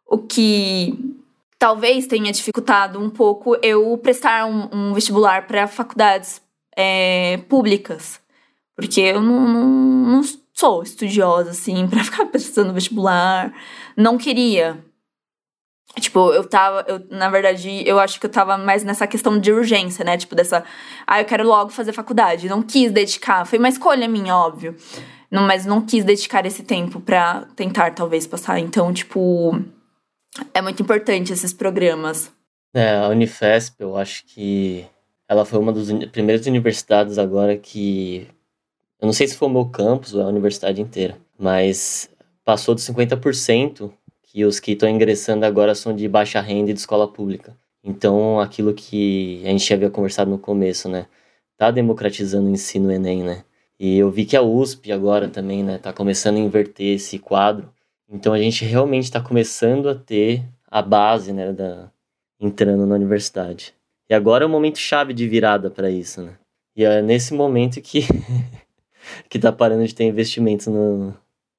o que talvez tenha dificultado um pouco eu prestar um, um vestibular para faculdades é, públicas. Porque eu não, não, não sou estudiosa, assim, para ficar prestando vestibular. Não queria. Tipo, eu tava, eu, na verdade, eu acho que eu tava mais nessa questão de urgência, né? Tipo, dessa. Ah, eu quero logo fazer faculdade. Não quis dedicar. Foi uma escolha minha, óbvio. Não, mas não quis dedicar esse tempo para tentar, talvez, passar. Então, tipo. É muito importante esses programas. É, a Unifesp, eu acho que ela foi uma das primeiras universidades agora que. Eu não sei se foi o meu campus ou a universidade inteira, mas passou dos 50% que os que estão ingressando agora são de baixa renda e de escola pública. Então, aquilo que a gente havia conversado no começo, né? Tá democratizando o ensino Enem, né? E eu vi que a USP agora também, né, tá começando a inverter esse quadro. Então a gente realmente está começando a ter a base, né, da entrando na universidade. E agora é o momento chave de virada para isso, né? E é nesse momento que que tá parando de ter investimentos no,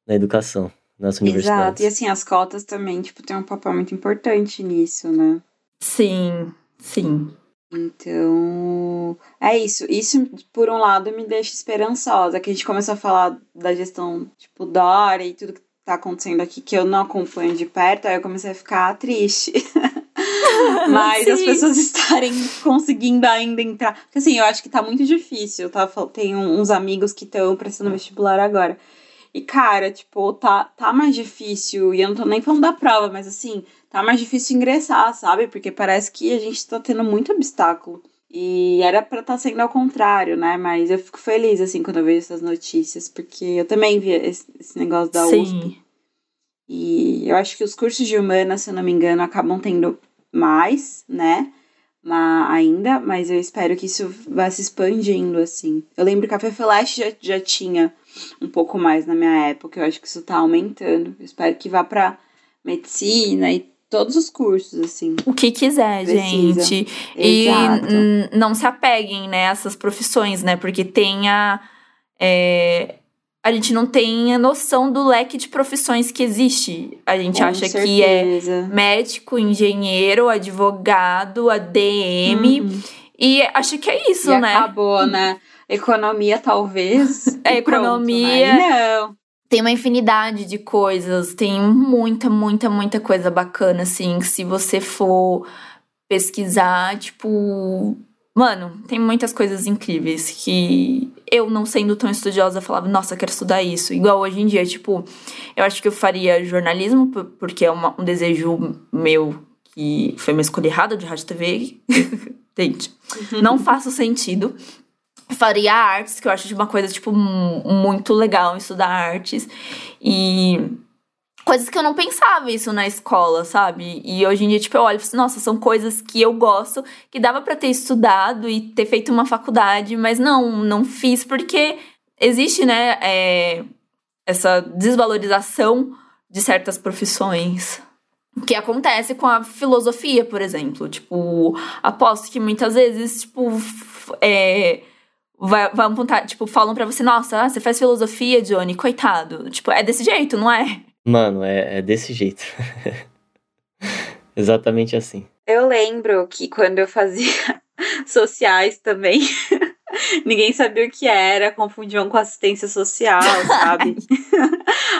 na educação. nas universidades. Exato, e assim, as cotas também, tipo, tem um papel muito importante nisso, né? Sim, sim. Então, é isso. Isso, por um lado, me deixa esperançosa. Que a gente começou a falar da gestão, tipo, Dória e tudo que tá acontecendo aqui, que eu não acompanho de perto, aí eu comecei a ficar triste. Mas Sim. as pessoas estarem conseguindo ainda entrar. Porque assim, eu acho que tá muito difícil. Tá? Tenho uns amigos que estão prestando vestibular agora. E, cara, tipo, tá, tá mais difícil. E eu não tô nem falando da prova, mas assim, tá mais difícil ingressar, sabe? Porque parece que a gente tá tendo muito obstáculo. E era pra estar tá sendo ao contrário, né? Mas eu fico feliz, assim, quando eu vejo essas notícias, porque eu também vi esse, esse negócio da Sim. USP. E eu acho que os cursos de humanas, se eu não me engano, acabam tendo mais, né? Mas ainda, mas eu espero que isso vá se expandindo, assim. Eu lembro que a FEFELESH já, já tinha um pouco mais na minha época, eu acho que isso tá aumentando. Eu espero que vá pra medicina e todos os cursos, assim. O que quiser, Precisa. gente. E Exato. n- não se apeguem, né, a essas profissões, né? Porque tem a. é, a gente não tem a noção do leque de profissões que existe. A gente Com acha que é certeza. médico, engenheiro, advogado, ADM. Uhum. E acho que é isso, e né? acabou, né? Economia, talvez. É, e pronto, economia. né? Não. Tem uma infinidade de coisas, tem muita, muita, muita coisa bacana, assim. que Se você for pesquisar, tipo. Mano, tem muitas coisas incríveis que eu, não sendo tão estudiosa, falava, nossa, quero estudar isso. Igual hoje em dia, tipo, eu acho que eu faria jornalismo, por- porque é uma- um desejo meu que foi uma escolha errada de rádio TV. Gente, não faço sentido. Faria artes, que eu acho de uma coisa, tipo, mu- muito legal estudar artes. E coisas que eu não pensava isso na escola, sabe? E hoje em dia, tipo, eu olho e falo assim, nossa, são coisas que eu gosto, que dava pra ter estudado e ter feito uma faculdade, mas não, não fiz porque existe, né, é, essa desvalorização de certas profissões. Que acontece com a filosofia, por exemplo. Tipo, aposto que muitas vezes, tipo, é, vai, vai apontar, tipo, falam pra você, nossa, ah, você faz filosofia, Johnny, coitado. Tipo, é desse jeito, não é? Mano, é, é desse jeito. Exatamente assim. Eu lembro que quando eu fazia sociais também, ninguém sabia o que era, confundiam com assistência social, sabe?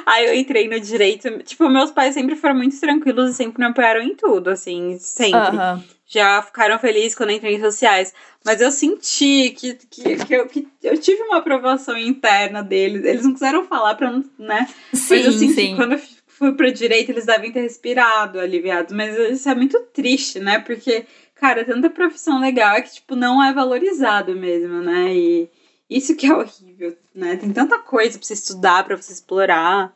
Aí eu entrei no direito. Tipo, meus pais sempre foram muito tranquilos e sempre me apoiaram em tudo, assim, sempre. Aham. Já ficaram felizes quando entrei em sociais. Mas eu senti que, que, que, eu, que eu tive uma aprovação interna deles. Eles não quiseram falar pra não, né? Sim, Mas eu senti sim. que quando eu fui pro direito, eles devem ter respirado, aliviados. Mas isso é muito triste, né? Porque, cara, tanta profissão legal é que, tipo, não é valorizado mesmo, né? E isso que é horrível, né? Tem tanta coisa pra você estudar, pra você explorar.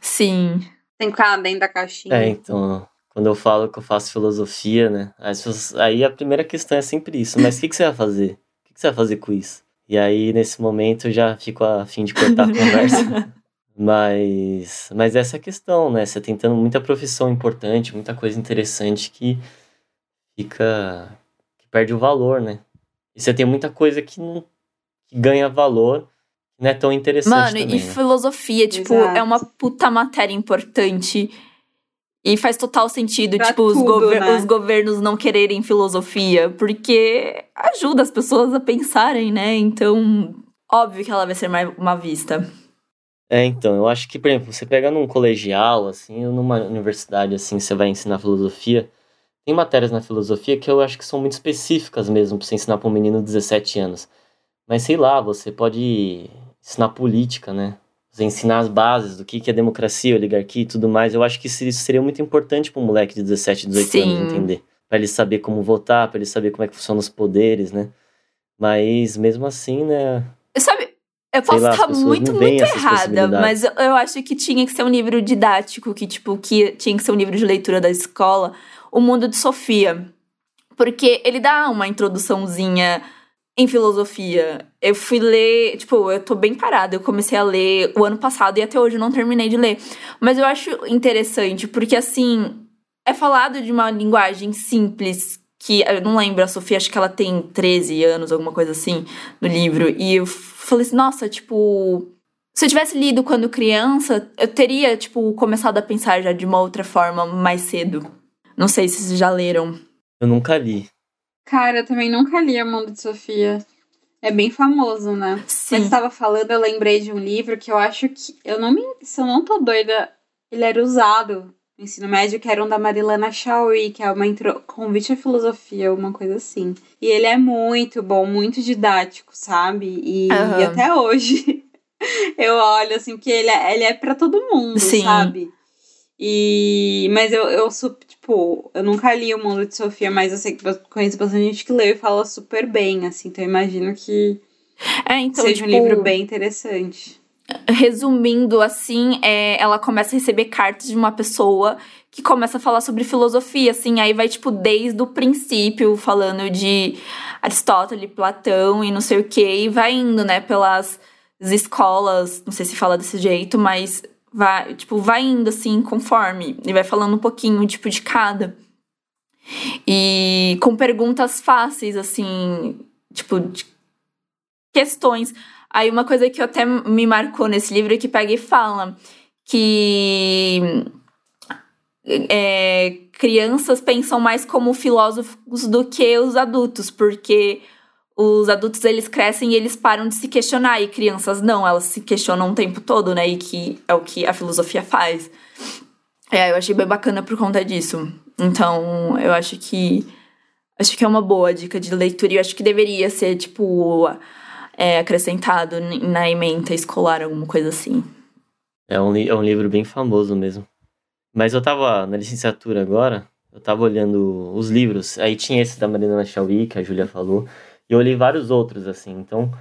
Sim. Tem que ficar dentro da caixinha. É, então, quando eu falo que eu faço filosofia, né? Pessoas- aí a primeira questão é sempre isso. Mas o que, que você vai fazer? O que, que você vai fazer com isso? E aí, nesse momento, eu já fico a fim de cortar a conversa. Mas, mas essa é a questão, né? Você tentando muita profissão importante, muita coisa interessante que fica. que perde o valor, né? E você tem muita coisa que não que ganha valor, que não é tão interessante Mano, também, e né? filosofia, tipo, Exato. é uma puta matéria importante. E faz total sentido, Pra tipo, os, tudo, gover- né? os governos não quererem filosofia, porque ajuda as pessoas a pensarem, né? Então, óbvio que ela vai ser mais uma vista. É, então, eu acho que, por exemplo, você pega num colegial, assim, ou numa universidade, assim, você vai ensinar filosofia, tem matérias na filosofia que eu acho que são muito específicas mesmo pra você ensinar pra um menino de 17 anos. Mas sei lá, você pode ensinar política, né? Ensinar as bases do que que é democracia, oligarquia e tudo mais. Eu acho que isso seria muito importante pra um moleque de 17, 18 Sim. anos entender. Pra ele saber como votar, pra ele saber como é que funcionam os poderes, né? Mas mesmo assim, né? Sabe, eu posso lá, estar muito, muito errada, mas eu acho que tinha que ser um livro didático, que, tipo, que tinha que ser um livro de leitura da escola, O Mundo de Sofia. Porque ele dá uma introduçãozinha em filosofia. Eu fui ler, tipo, eu tô bem parada. Eu comecei a ler o ano passado e até hoje eu não terminei de ler. Mas eu acho interessante, porque assim, é falado de uma linguagem simples. Que eu não lembro, a Sofia, acho que ela tem 13 anos, alguma coisa assim, no livro. E eu falei assim, nossa, tipo. se eu tivesse lido quando criança, eu teria, tipo, começado a pensar já de uma outra forma mais cedo. Não sei se vocês já leram. Eu nunca li. Cara, eu também nunca li A Mundo de Sofia. É bem famoso, né? Sim. Estava falando, eu lembrei de um livro que eu acho que. Eu não me. Se eu não tô doida, ele era usado no ensino médio, que era um da Marilena Chauí, que é uma intro, convite à filosofia, uma coisa assim. E ele é muito bom, muito didático, sabe? E, Aham. e até hoje eu olho assim, porque ele é, ele é para todo mundo, Sim. sabe? E, mas eu, eu sou, tipo, eu nunca li o Mundo de Sofia, mas eu sei que eu conheço bastante gente que leu e fala super bem, assim, então eu imagino que É, então, seja tipo, um livro bem interessante. resumindo assim, é, ela começa a receber cartas de uma pessoa que começa a falar sobre filosofia, assim, aí vai, tipo, desde o princípio, falando de Aristóteles, Platão e não sei o que, e vai indo, né, pelas escolas, não sei se fala desse jeito, mas vai, tipo, vai indo, assim, conforme, e vai falando um pouquinho, tipo, de cada. E com perguntas fáceis, assim, tipo, questões. Aí uma coisa que até me marcou nesse livro é que pega e fala que é, crianças pensam mais como filósofos do que os adultos, porque os adultos eles crescem e eles param de se questionar e crianças não, elas se questionam o tempo todo, né? E que é o que a filosofia faz. É, eu achei bem bacana por conta disso. Então, eu acho que acho que é uma boa dica de leitura e eu acho que deveria ser tipo é, acrescentado na ementa escolar, alguma coisa assim. É um, é um livro bem famoso mesmo. Mas eu tava na licenciatura agora, eu tava olhando os livros, aí tinha esse da Marina Chauí, que a Júlia falou, e eu olhei vários outros, assim. Então,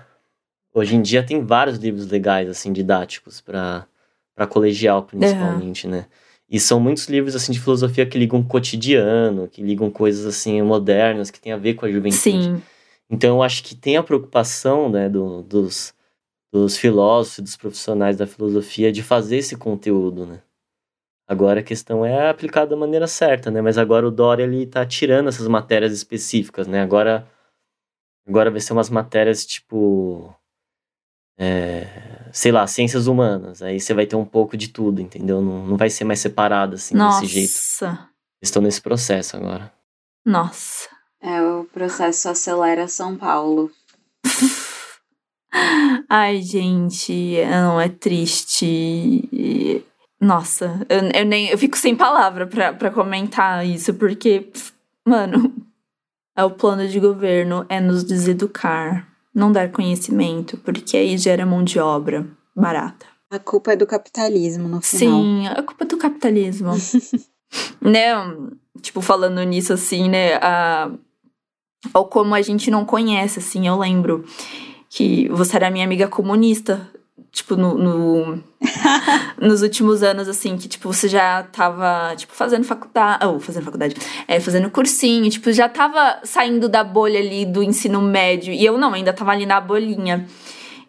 hoje em dia tem vários livros legais, assim, didáticos para para colegial, principalmente, né? E são muitos livros, assim, de filosofia que ligam o cotidiano, que ligam coisas, assim, modernas, que tem a ver com a juventude. Sim, Então eu acho que tem a preocupação né, do- dos, dos filósofos, dos profissionais da filosofia de fazer esse conteúdo, né? Agora a questão é aplicar da maneira certa, né? Mas agora o Dória ele tá tirando essas matérias específicas, né? Agora, agora vai ser umas matérias tipo, é, sei lá, ciências humanas. Aí você vai ter um pouco de tudo, entendeu? Não, não vai ser mais separado assim nossa, desse jeito. Estão nesse processo agora. nossa. É, o processo acelera São Paulo. Ai, gente, não, é triste. Nossa, eu, eu nem eu fico sem palavra pra, pra comentar isso, porque, mano, é o plano de governo é nos deseducar, não dar conhecimento, porque aí gera mão de obra barata. A culpa é do capitalismo no final. Sim, a culpa é do capitalismo. né? Tipo, falando nisso, assim, né? A... Ou como a gente não conhece, assim, eu lembro que você era minha amiga comunista. Tipo, no, no- nos últimos anos, assim, que, tipo, você já tava, tipo, fazendo faculdade. Ou fazendo faculdade. É, fazendo cursinho, tipo, já tava saindo da bolha ali do ensino médio. E eu não, ainda tava ali na bolinha.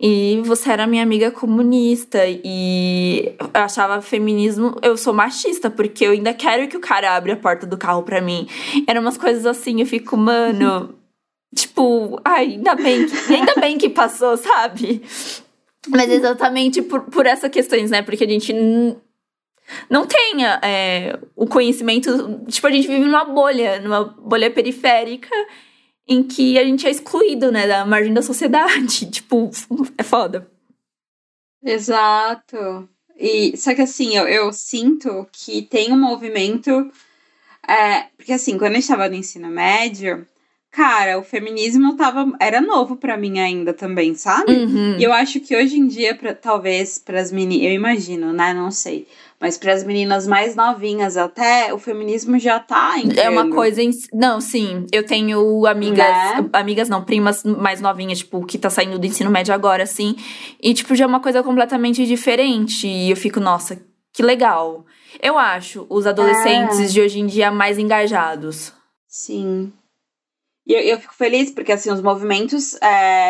E você era minha amiga comunista e eu achava feminismo, eu sou machista, porque eu ainda quero que o cara abra a porta do carro pra mim. Eram umas coisas assim, eu fico, mano, tipo, ai, ainda bem que, ainda bem que passou, sabe? Mas exatamente por, por essas questões, né? Porque a gente não tem é, o conhecimento. Tipo, a gente vive numa bolha, numa bolha periférica em que a gente é excluído, né, da margem da sociedade. Tipo, é foda. Exato. E, só que assim, eu, eu sinto que tem um movimento. é, porque assim, quando eu estava no ensino médio, cara, o feminismo tava, era novo pra mim ainda também, sabe? Uhum. E eu acho que hoje em dia, pra, talvez para as meninas, eu imagino, né? Não sei. Mas para as meninas mais novinhas até, o feminismo já tá entrando. É uma coisa. Em... Não, sim. Eu tenho amigas. Né? Amigas não, primas mais novinhas, tipo, que tá saindo do ensino médio agora, assim. E, tipo, já é uma coisa completamente diferente. E eu fico, nossa, que legal. Eu acho os adolescentes É. de hoje em dia mais engajados. Sim. E eu, eu fico feliz porque assim, os movimentos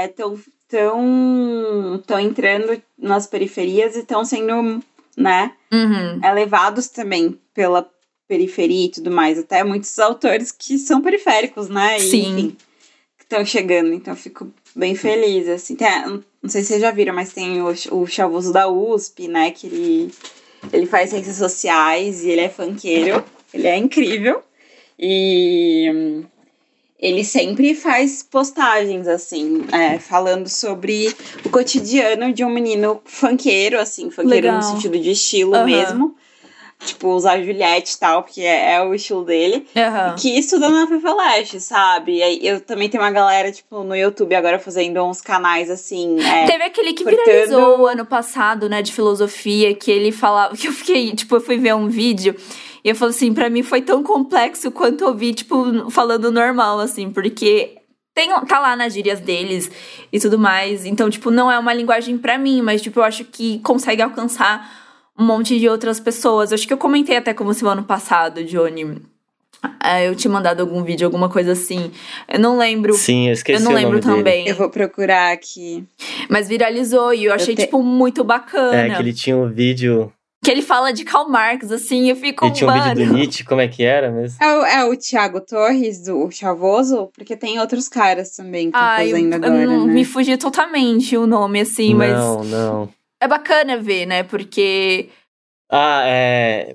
estão tão, tão entrando nas periferias e estão sendo, né, Uhum. elevados também pela periferia e tudo mais. Até muitos autores que são periféricos, né? E, Sim. enfim, estão chegando, então eu fico bem feliz, assim. Tem, não sei se vocês já viram, mas tem o, o Chavoso da USP, né, que ele, ele faz ciências sociais e ele é funkeiro, ele é incrível. E ele sempre faz postagens, assim, é, falando sobre o cotidiano de um menino funkeiro, assim, funkeiro Legal. no sentido de estilo Aham. mesmo. Tipo, usar Juliette e tal, porque é, é o estilo dele. Aham. Que estuda na FEFELESH, sabe? Eu também tenho uma galera, tipo, no YouTube agora fazendo uns canais, assim, é, Teve aquele que portanto- viralizou ano passado, né, de filosofia, que ele falava. Que eu fiquei, tipo, eu fui ver um vídeo e eu falei assim, pra mim foi tão complexo quanto ouvir, tipo, falando normal, assim, porque. Tem, tá lá nas gírias deles e tudo mais. Então, tipo, não é uma linguagem pra mim, mas, tipo, eu acho que consegue alcançar um monte de outras pessoas. Acho que eu comentei até com você ano passado, Johnny. Ah, Eu tinha mandado algum vídeo, alguma coisa assim. Eu não lembro. Sim, eu esqueci eu não o lembro nome dele. também. eu vou procurar aqui. Mas viralizou e eu achei, te- tipo, muito bacana. É, que ele tinha um vídeo. Que ele fala de Karl Marx, assim, eu fico, Ele tinha um vídeo do Nietzsche, como é que era mesmo? É o, é o Thiago Torres, do Chavoso, porque tem outros caras também que estão fazendo eu agora, não, né? me fugiu totalmente o nome, assim, mas Não, não. é bacana ver, né? Porque Ah, é.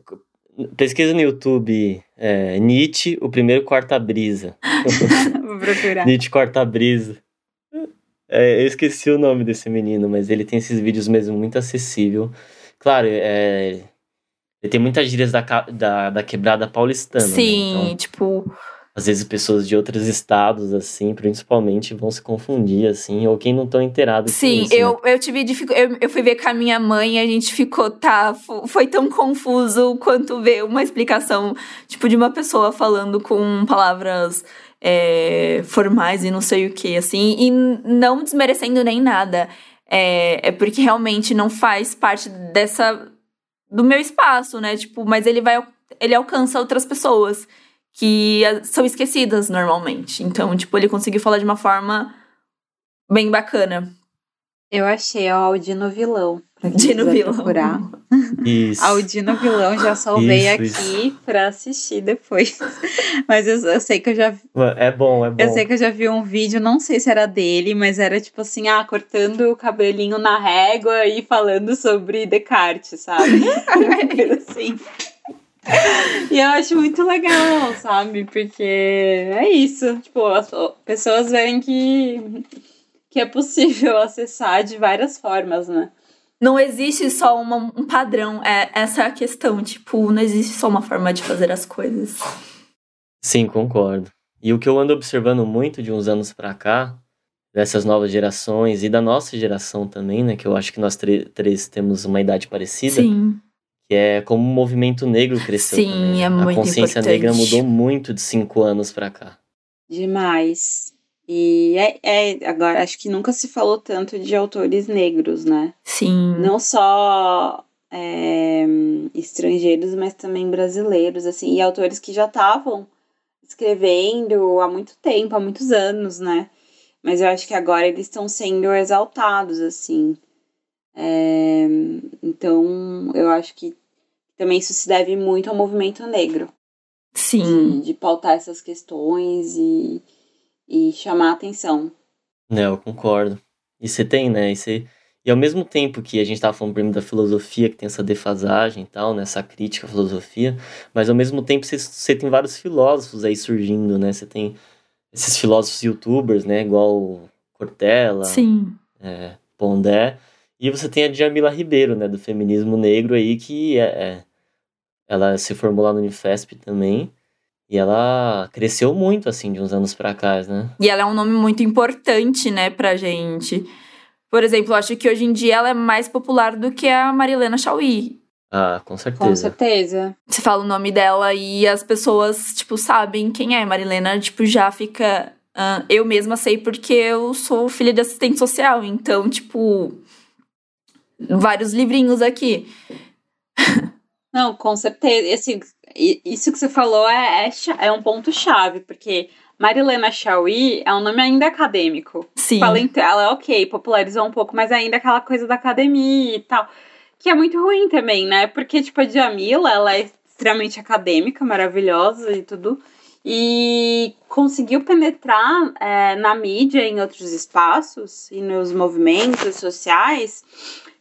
Pesquisa no YouTube é, Nietzsche, o primeiro quarta-brisa. Vou procurar. Nietzsche quarta-brisa. É, eu esqueci o nome desse menino, mas ele tem esses vídeos mesmo muito acessível. Claro, é, tem muitas gírias da, da, da quebrada paulistana. né? sim, Então, tipo, às vezes pessoas de outros estados, assim, principalmente, vão se confundir, assim, ou quem não estão inteirados com sim, isso, né? eu, eu tive dificuldade. Eu, eu fui ver com a minha mãe e a gente ficou, tá, fo- foi tão confuso quanto ver uma explicação, tipo, de uma pessoa falando com palavras é, formais e não sei o que, assim, e não desmerecendo nem nada. É, é porque realmente não faz parte dessa. do meu espaço, né? Tipo, mas ele vai. Ele alcança outras pessoas que ah, são esquecidas normalmente. Então, tipo, ele conseguiu falar de uma forma bem bacana. Eu achei o Aldino Vilão. Pra quem Dino quiser Vilão. procurar. Isso. Aldino Vilão, já salvei Isso, aqui pra assistir depois. Mas eu, eu sei que eu já É bom, é bom. Eu sei que eu já vi um vídeo, não sei se era dele, mas era tipo assim, ah, cortando o cabelinho na régua e falando sobre Descartes, sabe? Uma coisa assim. E eu acho muito legal, sabe? Porque é isso. Tipo, as pessoas veem que, que é possível acessar de várias formas, né? Não existe só uma- um padrão. É, essa é a questão. Tipo, não existe só uma forma de fazer as coisas. Sim, concordo. E o que eu ando observando muito de uns anos pra cá, dessas novas gerações e da nossa geração também, né, que eu acho que nós três temos uma idade parecida, Sim. que é como o movimento negro cresceu Sim, também. é A muito consciência importante. negra mudou muito de cinco anos pra cá. Demais. E é, é agora, acho que nunca se falou tanto de autores negros, né? Sim. não só é, estrangeiros, mas também brasileiros, assim, e autores que já estavam escrevendo há muito tempo, há muitos anos, né? Mas eu acho que agora eles estão sendo exaltados, assim. É, então, eu acho que também isso se deve muito ao movimento negro, Sim. de, de pautar essas questões e, e chamar a atenção. Né, eu concordo. E você tem, né? E, você... e ao mesmo tempo que a gente tava falando primeiro da filosofia, que tem essa defasagem e tal, né? Essa crítica à filosofia, mas ao mesmo tempo você, você tem vários filósofos aí surgindo, né? Você tem esses filósofos youtubers, né? Igual Cortella, Sim. é, Pondé. E você tem a Djamila Ribeiro, né? Do feminismo negro aí, que é, é- ela se formou lá no Unifesp também. E ela cresceu muito, assim, de uns anos pra cá, né? E ela é um nome muito importante, né, pra gente. Por exemplo, eu acho que hoje em dia ela é mais popular do que a Marilena Chauí. Ah, com Com certeza. certeza. Você fala o nome dela e as pessoas, tipo, sabem quem é. Marilena, tipo, já fica. ah, eu mesma sei porque eu sou filha de assistente social. Então, tipo. Vários livrinhos aqui. Não, com certeza. E, Assim, isso que você falou é, é, é um ponto-chave, porque Marilena Chauí é um nome ainda acadêmico. Sim. Ela, ok, popularizou um pouco, mas ainda aquela coisa da academia e tal. Que é muito ruim também, né? Porque, tipo, a Djamila, ela é extremamente acadêmica, maravilhosa e tudo. e conseguiu penetrar é, na mídia, em outros espaços e nos movimentos sociais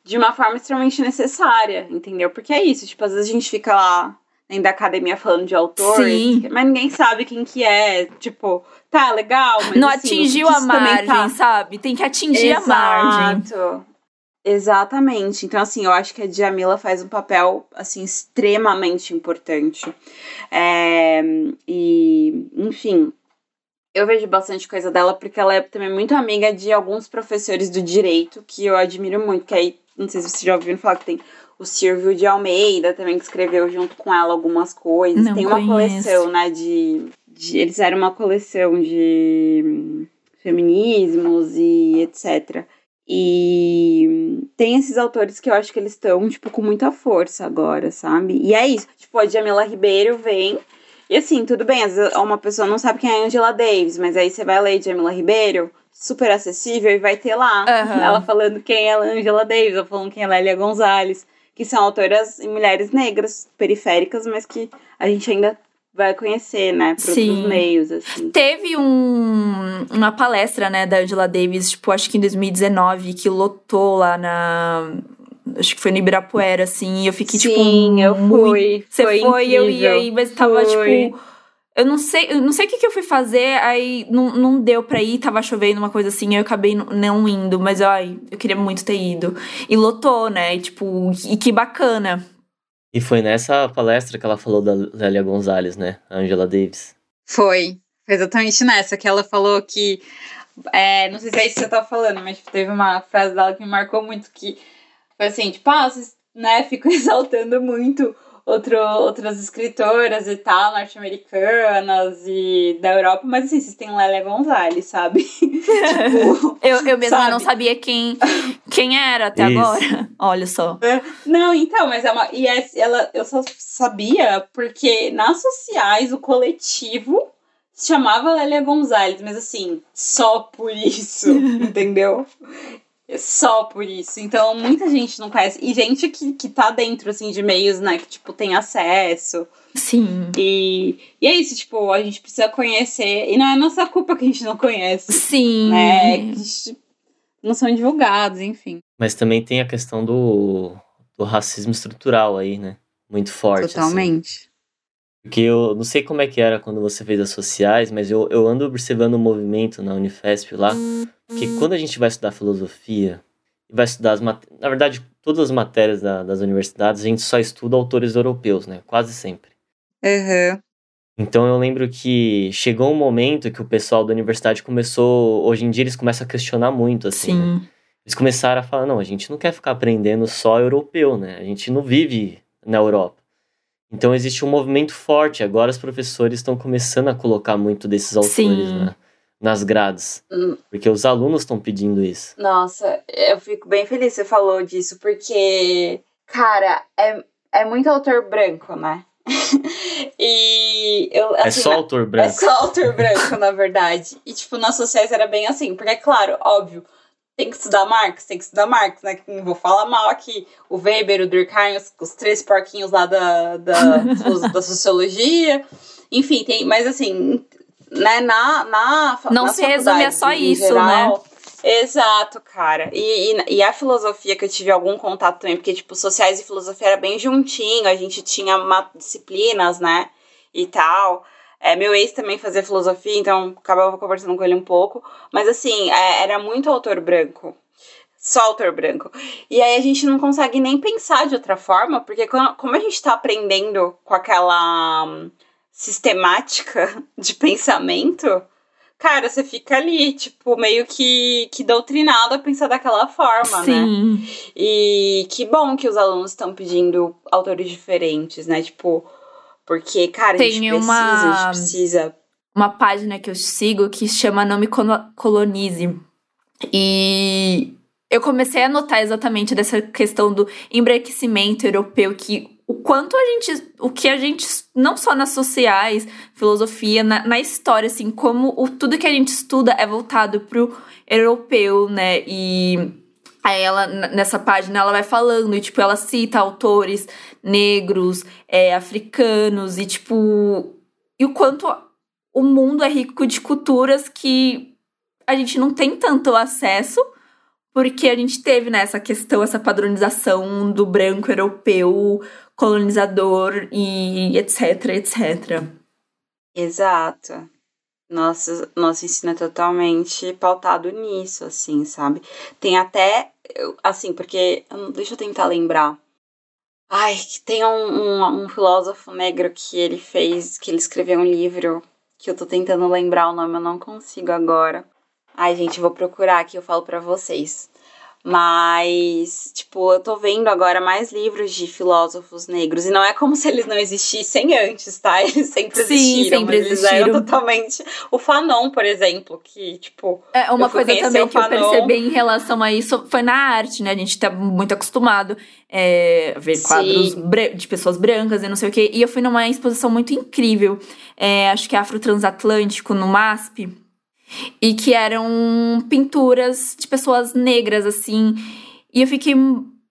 de uma forma extremamente necessária, entendeu? Porque é isso, tipo, às vezes a gente fica lá dentro da academia falando de autores, Sim. mas ninguém sabe quem que é, tipo, tá legal, mas não assim, atingiu a margem, sabe? Tem que atingir Exato. a margem. Exatamente. Então, assim, eu acho que a Djamila faz um papel, assim, extremamente importante. É, e, enfim, eu vejo bastante coisa dela porque ela é também muito amiga de alguns professores do direito que eu admiro muito, que aí, não sei se vocês já ouviram falar que tem o Silvio de Almeida também, que escreveu junto com ela algumas coisas. Não tem uma coleção, né, de, de... Eles eram uma coleção de feminismos e etc., e tem esses autores que eu acho que eles estão, tipo, com muita força agora, sabe? E é isso. Tipo, a Jamila Ribeiro vem. E assim, tudo bem, às vezes uma pessoa não sabe quem é Angela Davis, mas aí você vai ler Jamila Ribeiro, super acessível, e vai ter lá uhum. ela falando quem é Angela Davis, ou falando quem é Lélia Gonzalez, que são autoras e mulheres negras, periféricas, mas que a gente ainda vai conhecer, né, por Sim. outros meios, assim. Teve um, uma palestra, né, da Angela Davis, tipo, acho que em 2019, que lotou lá na... Acho que foi no Ibirapuera, assim, e eu fiquei, Sim, tipo... Sim, eu fui. Você foi, foi eu ia aí, mas tava, foi. tipo... Eu não sei, eu não sei o que, que eu fui fazer, aí não, não deu pra ir, tava chovendo, uma coisa assim, eu acabei não indo, mas ai, eu queria muito ter ido. E lotou, né? E, tipo, e que bacana. E foi nessa palestra que ela falou da Lélia Gonzalez, né? A Angela Davis. Foi. Foi exatamente nessa que ela falou que. É, não sei se é isso que você tá falando, mas teve uma frase dela que me marcou muito que foi assim, tipo, ah, vocês né, ficam exaltando muito outro, outras escritoras e tal, norte-americanas e da Europa, mas assim, vocês têm Lélia Gonzalez, sabe? tipo, eu, eu mesma sabe? não sabia quem, quem era até Isso. agora. Olha só. É, não, então, mas é uma. E é, ela, eu só sabia porque nas sociais o coletivo se chamava Lélia Gonzalez, mas assim, só por isso, entendeu? Só por isso. Então, muita gente não conhece. E gente que, que tá dentro, assim, de meios, né? Que, tipo, tem acesso. Sim. E, e é isso, tipo, a gente precisa conhecer. E não é nossa culpa que a gente não conhece. Sim. Né? Que gente, não são divulgados, enfim. Mas também tem a questão do, do racismo estrutural aí, né? Muito forte. Assim. Totalmente. Assim. Porque eu não sei como é que era quando você fez as sociais, mas eu, eu ando observando o movimento na Unifesp lá. Porque quando a gente vai estudar filosofia, vai estudar as Na verdade, todas as matérias da, das universidades, a gente só estuda autores europeus, né? Quase sempre. Uhum. Então eu lembro que chegou um momento que o pessoal da universidade começou. Hoje em dia eles começam a questionar muito, assim. Né? Sim. Né? Eles começaram a falar: não, a gente não quer ficar aprendendo só europeu, né? A gente não vive na Europa. Então existe um movimento forte. Agora os professores estão começando a colocar muito desses autores né, nas grades. Hum. Porque os alunos estão pedindo isso. Nossa, eu fico bem feliz que você falou disso, porque, cara, é, é muito autor branco, né? e eu, é assim, é só autor branco. É só autor branco, na verdade. E, tipo, nas sociais era bem assim, porque, é claro, óbvio, tem que estudar Marx, tem que estudar Marx, né? Não vou falar mal aqui. O Weber, o Durkheim, os, os três porquinhos lá da, da, da sociologia. Enfim, tem, mas assim, né, na, na Não se resume a só isso, né? geral, né? Exato, cara. E, e, e, a filosofia que eu tive algum contato também, porque, tipo, sociais e filosofia era bem juntinho, a gente tinha disciplinas, né? E tal. É, meu ex também fazia filosofia, então acabava conversando com ele um pouco. Mas assim, é, era muito autor branco. Só autor branco. E aí a gente não consegue nem pensar de outra forma, porque como a gente tá aprendendo com aquela um, sistemática de pensamento, cara, você fica ali, tipo, meio que, que doutrinado a pensar daquela forma, Sim. né? E que bom que os alunos estão pedindo autores diferentes, né? Tipo, porque, cara, Tem a gente precisa, uma... a gente precisa. Uma página que eu sigo que chama Não Me Colonize. E eu comecei a notar exatamente dessa questão do embranquecimento europeu, que o quanto a gente, o que a gente, não só nas sociais, filosofia, na, na história, assim, como o, tudo que a gente estuda é voltado pro europeu, né? E Aí ela, nessa página, ela vai falando, e tipo, ela cita autores negros, é, africanos, e tipo. E o quanto o mundo é rico de culturas que a gente não tem tanto acesso, porque a gente teve né, questão, essa padronização do branco europeu, colonizador e etc, etc. Exato. Nosso, nosso ensino é totalmente pautado nisso, assim, sabe? Tem até, assim, porque, deixa eu tentar lembrar. Ai, tem um, um, um filósofo negro que ele fez, que ele escreveu um livro, que eu tô tentando lembrar o nome, eu não consigo agora. Ai, gente, vou procurar aqui, eu falo para vocês. Mas, tipo, eu tô vendo agora mais livros de filósofos negros. E não é como se eles não existissem antes, tá? Eles sempre Sim, existiram. sempre eles existiram. totalmente. O Fanon, por exemplo, que, tipo. É uma coisa também que eu percebi em relação a isso foi na arte, né? A gente tá muito acostumado é, a ver Sim. quadros de pessoas brancas e não sei o quê. E eu fui numa exposição muito incrível, é, acho que é Afro-Transatlântico, no MASP, e que eram pinturas de pessoas negras, assim. E eu fiquei,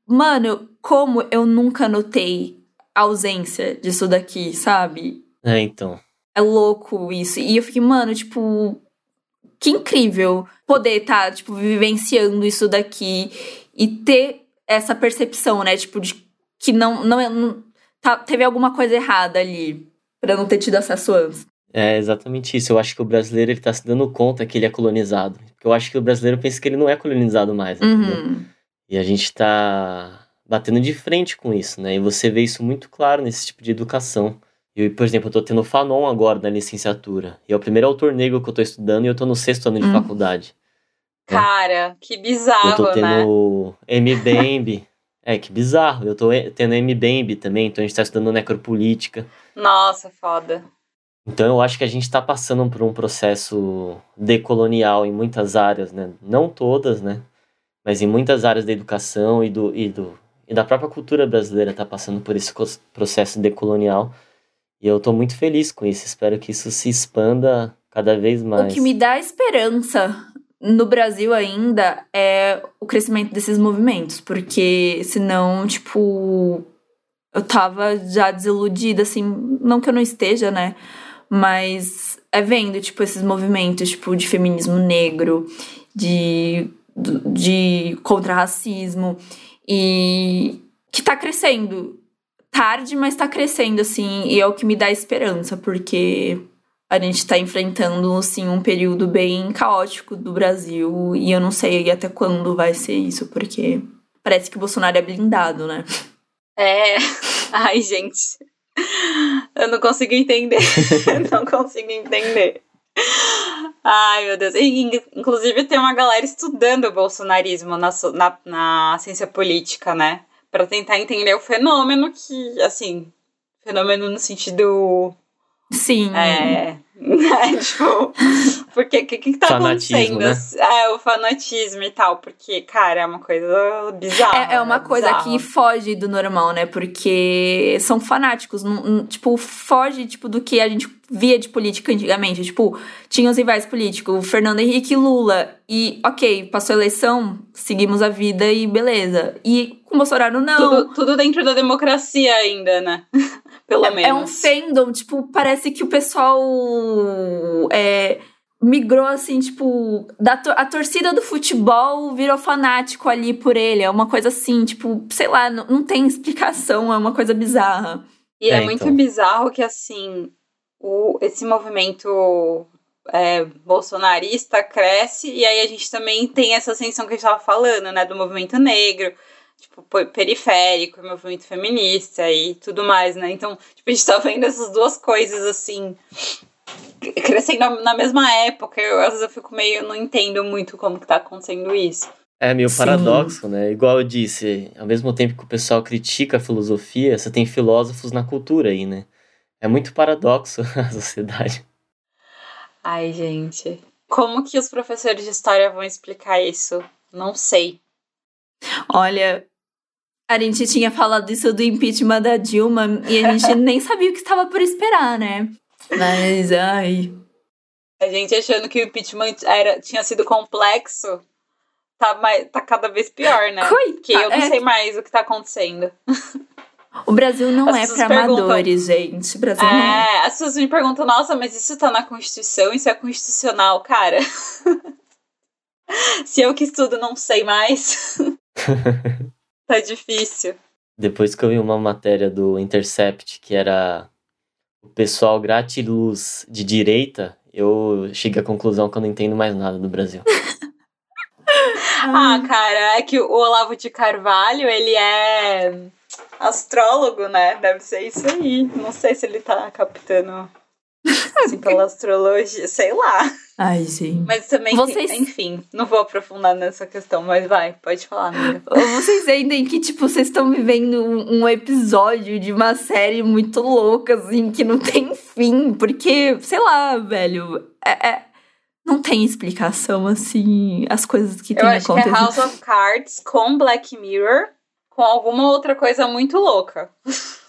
mano, como eu nunca notei a ausência disso daqui, sabe? É, então. É louco isso. E eu fiquei, mano, tipo, que incrível poder estar, tipo, vivenciando isso daqui e ter essa percepção, né? Tipo, de que não, não, não tá, teve alguma coisa errada ali pra não ter tido acesso antes. É exatamente isso. Eu acho que o brasileiro ele tá se dando conta que ele é colonizado. Eu acho que o brasileiro pensa que ele não é colonizado mais. entendeu? Uhum. E a gente tá batendo de frente com isso, né? E você vê isso muito claro nesse tipo de educação. Eu, por exemplo, eu tô tendo Fanon agora na licenciatura. E é o primeiro autor negro que eu tô estudando e eu tô no sexto ano de Hum. faculdade. Cara, que Eu bizarro, tô né? tendo M-Bembe. É, que bizarro. Eu tô e- tendo M-Bembe também, então a gente tá estudando necropolítica. Nossa, foda. Então eu acho que a gente está passando por um processo decolonial em muitas áreas, né? Não todas, né? Mas em muitas áreas da educação e, do, e, do, e da própria cultura brasileira está passando por esse processo decolonial. E eu estou muito feliz com isso. Espero que isso se expanda cada vez mais. O que me dá esperança no Brasil ainda é o crescimento desses movimentos, porque senão, tipo, eu tava já desiludida, assim, não que eu não esteja, né? Mas é vendo, tipo, esses movimentos, tipo, de feminismo negro, de, de contra-racismo, e que tá crescendo. Tarde, mas tá crescendo, assim, e é o que me dá esperança, porque a gente tá enfrentando, assim, um período bem caótico do Brasil, e eu não sei até quando vai ser isso, porque parece que o Bolsonaro é blindado, né? É. Ai, gente. Eu não consigo entender. não consigo entender. Ai, meu Deus. E, in- inclusive, tem uma galera estudando o bolsonarismo na, na, na ciência política, né? Pra tentar entender o fenômeno que, assim, fenômeno no sentido. Sim. É. Né? Tipo, porque o que, que tá Fanatismo, acontecendo? né? É, o fanatismo e tal. Porque, cara, é uma coisa bizarra. É, é uma né? coisa Bizarra. que foge do normal, né? Porque são fanáticos. tipo, foge tipo, do que a gente via de política antigamente. Tipo, tinha os rivais políticos, Fernando Henrique e Lula. E, ok, passou a eleição, seguimos a vida e beleza. E com Bolsonaro, não. Tudo, tudo dentro da democracia ainda, né? Pelo É, menos. é um fandom, tipo, parece que o pessoal é, migrou assim, tipo, da tor- a torcida do futebol virou fanático ali por ele. É uma coisa assim, tipo, sei lá, não, não tem explicação, é uma coisa bizarra. E é, É, muito então. bizarro que, assim, o, esse movimento é, bolsonarista cresce e aí a gente também tem essa ascensão que a gente tava falando, né? Do movimento negro, tipo, po- periférico, movimento feminista e tudo mais, né? Então, tipo, a gente tá vendo essas duas coisas, assim, crescendo na- na mesma época. Eu, às vezes eu fico meio, não entendo muito como que tá acontecendo isso. É meio Sim. paradoxo, né? Igual eu disse, ao mesmo tempo que o pessoal critica a filosofia, você tem filósofos na cultura aí, né? É muito paradoxo a sociedade. Ai, gente. Como que os professores de história vão explicar isso? Não sei. Olha, a gente tinha falado isso do impeachment da Dilma e a gente nem sabia o que estava por esperar, né? Mas, ai. A gente achando que o impeachment era, tinha sido complexo, tá, mais, tá cada vez pior, né? Porque eu não é. sei mais o que tá acontecendo. O Brasil não As é pra amadores, gente. O Brasil não é. É, as pessoas me perguntam, nossa, mas isso tá na Constituição, isso é constitucional, cara. Se eu que estudo não sei mais, tá difícil. Depois que eu vi uma matéria do Intercept, que era o pessoal gratiluz de direita, eu cheguei à conclusão que eu não entendo mais nada do Brasil. Ah, cara, é que o Olavo de Carvalho, ele é astrólogo, né? Deve ser isso aí. Não sei se ele tá captando assim, pela astrologia, sei lá. Ai, gente. Mas também, Vocês- enfim, não vou aprofundar nessa questão, mas vai, pode falar, amiga. Vocês sentem que, tipo, vocês estão vivendo um, episódio de uma série muito louca, assim, que não tem fim. Porque, sei lá, velho, é, é- não tem explicação, assim, as coisas que Eu têm acho que é. House of Cards com Black Mirror, com alguma outra coisa muito louca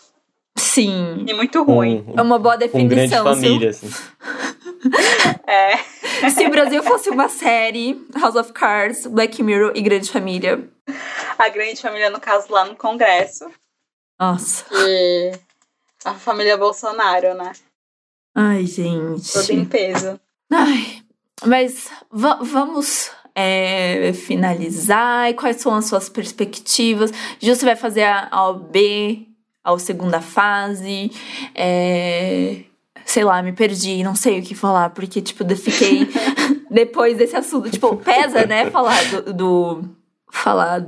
Sim. e muito ruim. Um- É uma boa definição. família, assim. É. Se, o Brasil fosse uma série, House of Cards, Black Mirror e Grande Família. A grande família, no caso, lá no Congresso. Nossa. E a família Bolsonaro, né? Ai, Todo em gente. peso. Ai, mas va- vamos é, finalizar. E quais são as suas perspectivas? Ju, você vai fazer a, a OB, a segunda fase. É, sei lá, me perdi, não sei o que falar, porque, tipo, eu fiquei depois desse assunto. Tipo, pesa, né, falar do, do- falar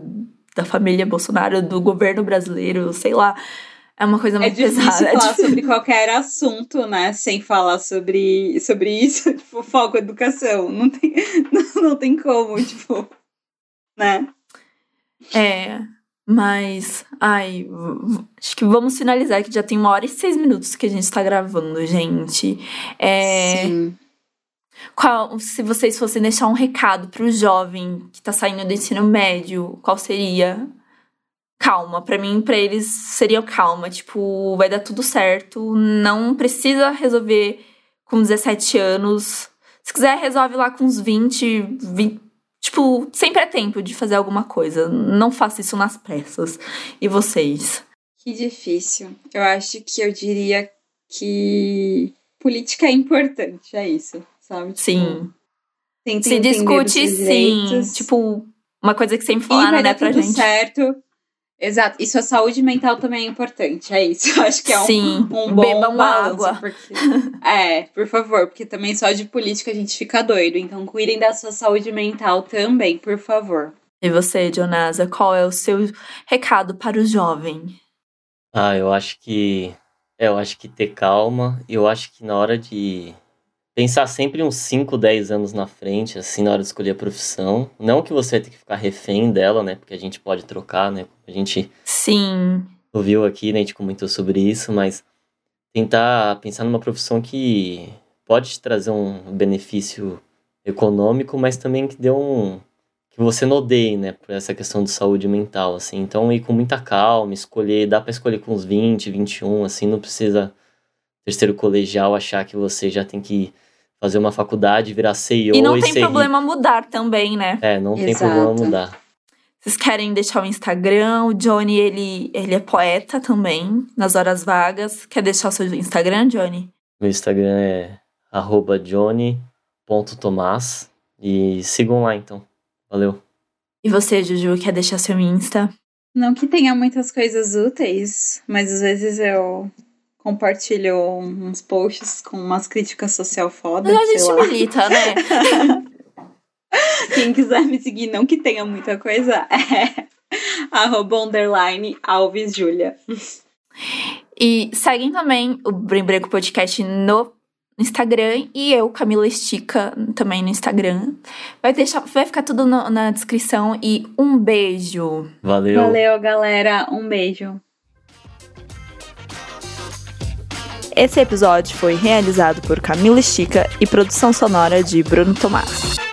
da família Bolsonaro, do governo brasileiro, sei lá. É uma coisa É muito difícil pesada. É falar difícil. sobre qualquer assunto, né? Sem falar sobre, sobre isso. Tipo, foco educação. Não tem, não, não tem como, tipo. Né? É, mas. Ai, acho que vamos finalizar, que já tem uma hora e seis minutos que a gente tá gravando, gente. É, Sim. qual, se vocês fossem deixar um recado pro jovem que tá saindo do ensino médio, qual seria? Calma, pra mim, pra eles seria calma. Tipo, vai dar tudo certo. Não precisa resolver com 17 anos. Se quiser, resolve lá com uns 20, 20 Tipo, sempre é tempo de fazer alguma coisa. Não faça isso nas pressas. E vocês? Que difícil. Eu acho que eu diria que política é importante, é isso, sabe? Tipo, Sim. Se discute sim. direitos. Tipo, uma coisa que sempre falaram, né, pra gente. certo. Exato. E sua saúde mental também é importante, é isso. Eu acho que é um, Sim. um bom Bebam balanço, água. Porque... é, por favor, porque também só de política a gente fica doido. Então cuidem da sua saúde mental também, por favor. E você, Jonasa, qual é o seu recado para o jovem? Ah, eu acho que. É, eu acho que ter calma. E eu acho que na hora de. Pensar sempre uns 5, 10 anos na frente, assim, na hora de escolher a profissão. Não que você vai ter que ficar refém dela, né? Porque a gente pode trocar, né? A gente Sim. ouviu aqui, né? A gente comentou sobre isso, mas tentar pensar numa profissão que pode te trazer um benefício econômico, mas também que dê um. que você não odeie, né? Por essa questão de saúde mental, assim. Então, ir com muita calma, escolher, dá pra escolher com uns 20, 21, assim, não precisa terceiro colegial achar que você já tem que fazer uma faculdade, virar CEO E não e tem ser problema mudar também, né? rico. É, não tem Exato. problema mudar. Vocês querem deixar o Instagram? O Johnny, ele, ele é poeta também, nas horas vagas. Quer deixar o seu Instagram, Johnny? Meu Instagram é arroba johnny.tomás e sigam lá então. Valeu. E você, Juju, quer deixar seu Insta? Não que tenha muitas coisas úteis, mas às vezes eu compartilho uns posts com umas críticas social foda, A sei gente lá. milita, né? Quem quiser me seguir, não que tenha muita coisa, é arroba underline Alves Júlia. E seguem também o Brim Branco Podcast no Instagram e eu, Camila Estica, também no Instagram. Vai, deixar, vai ficar tudo no- na descrição e um beijo. Valeu. Valeu, galera. Um beijo. Esse episódio foi realizado por Camila Estica e produção sonora de Bruno Tomás.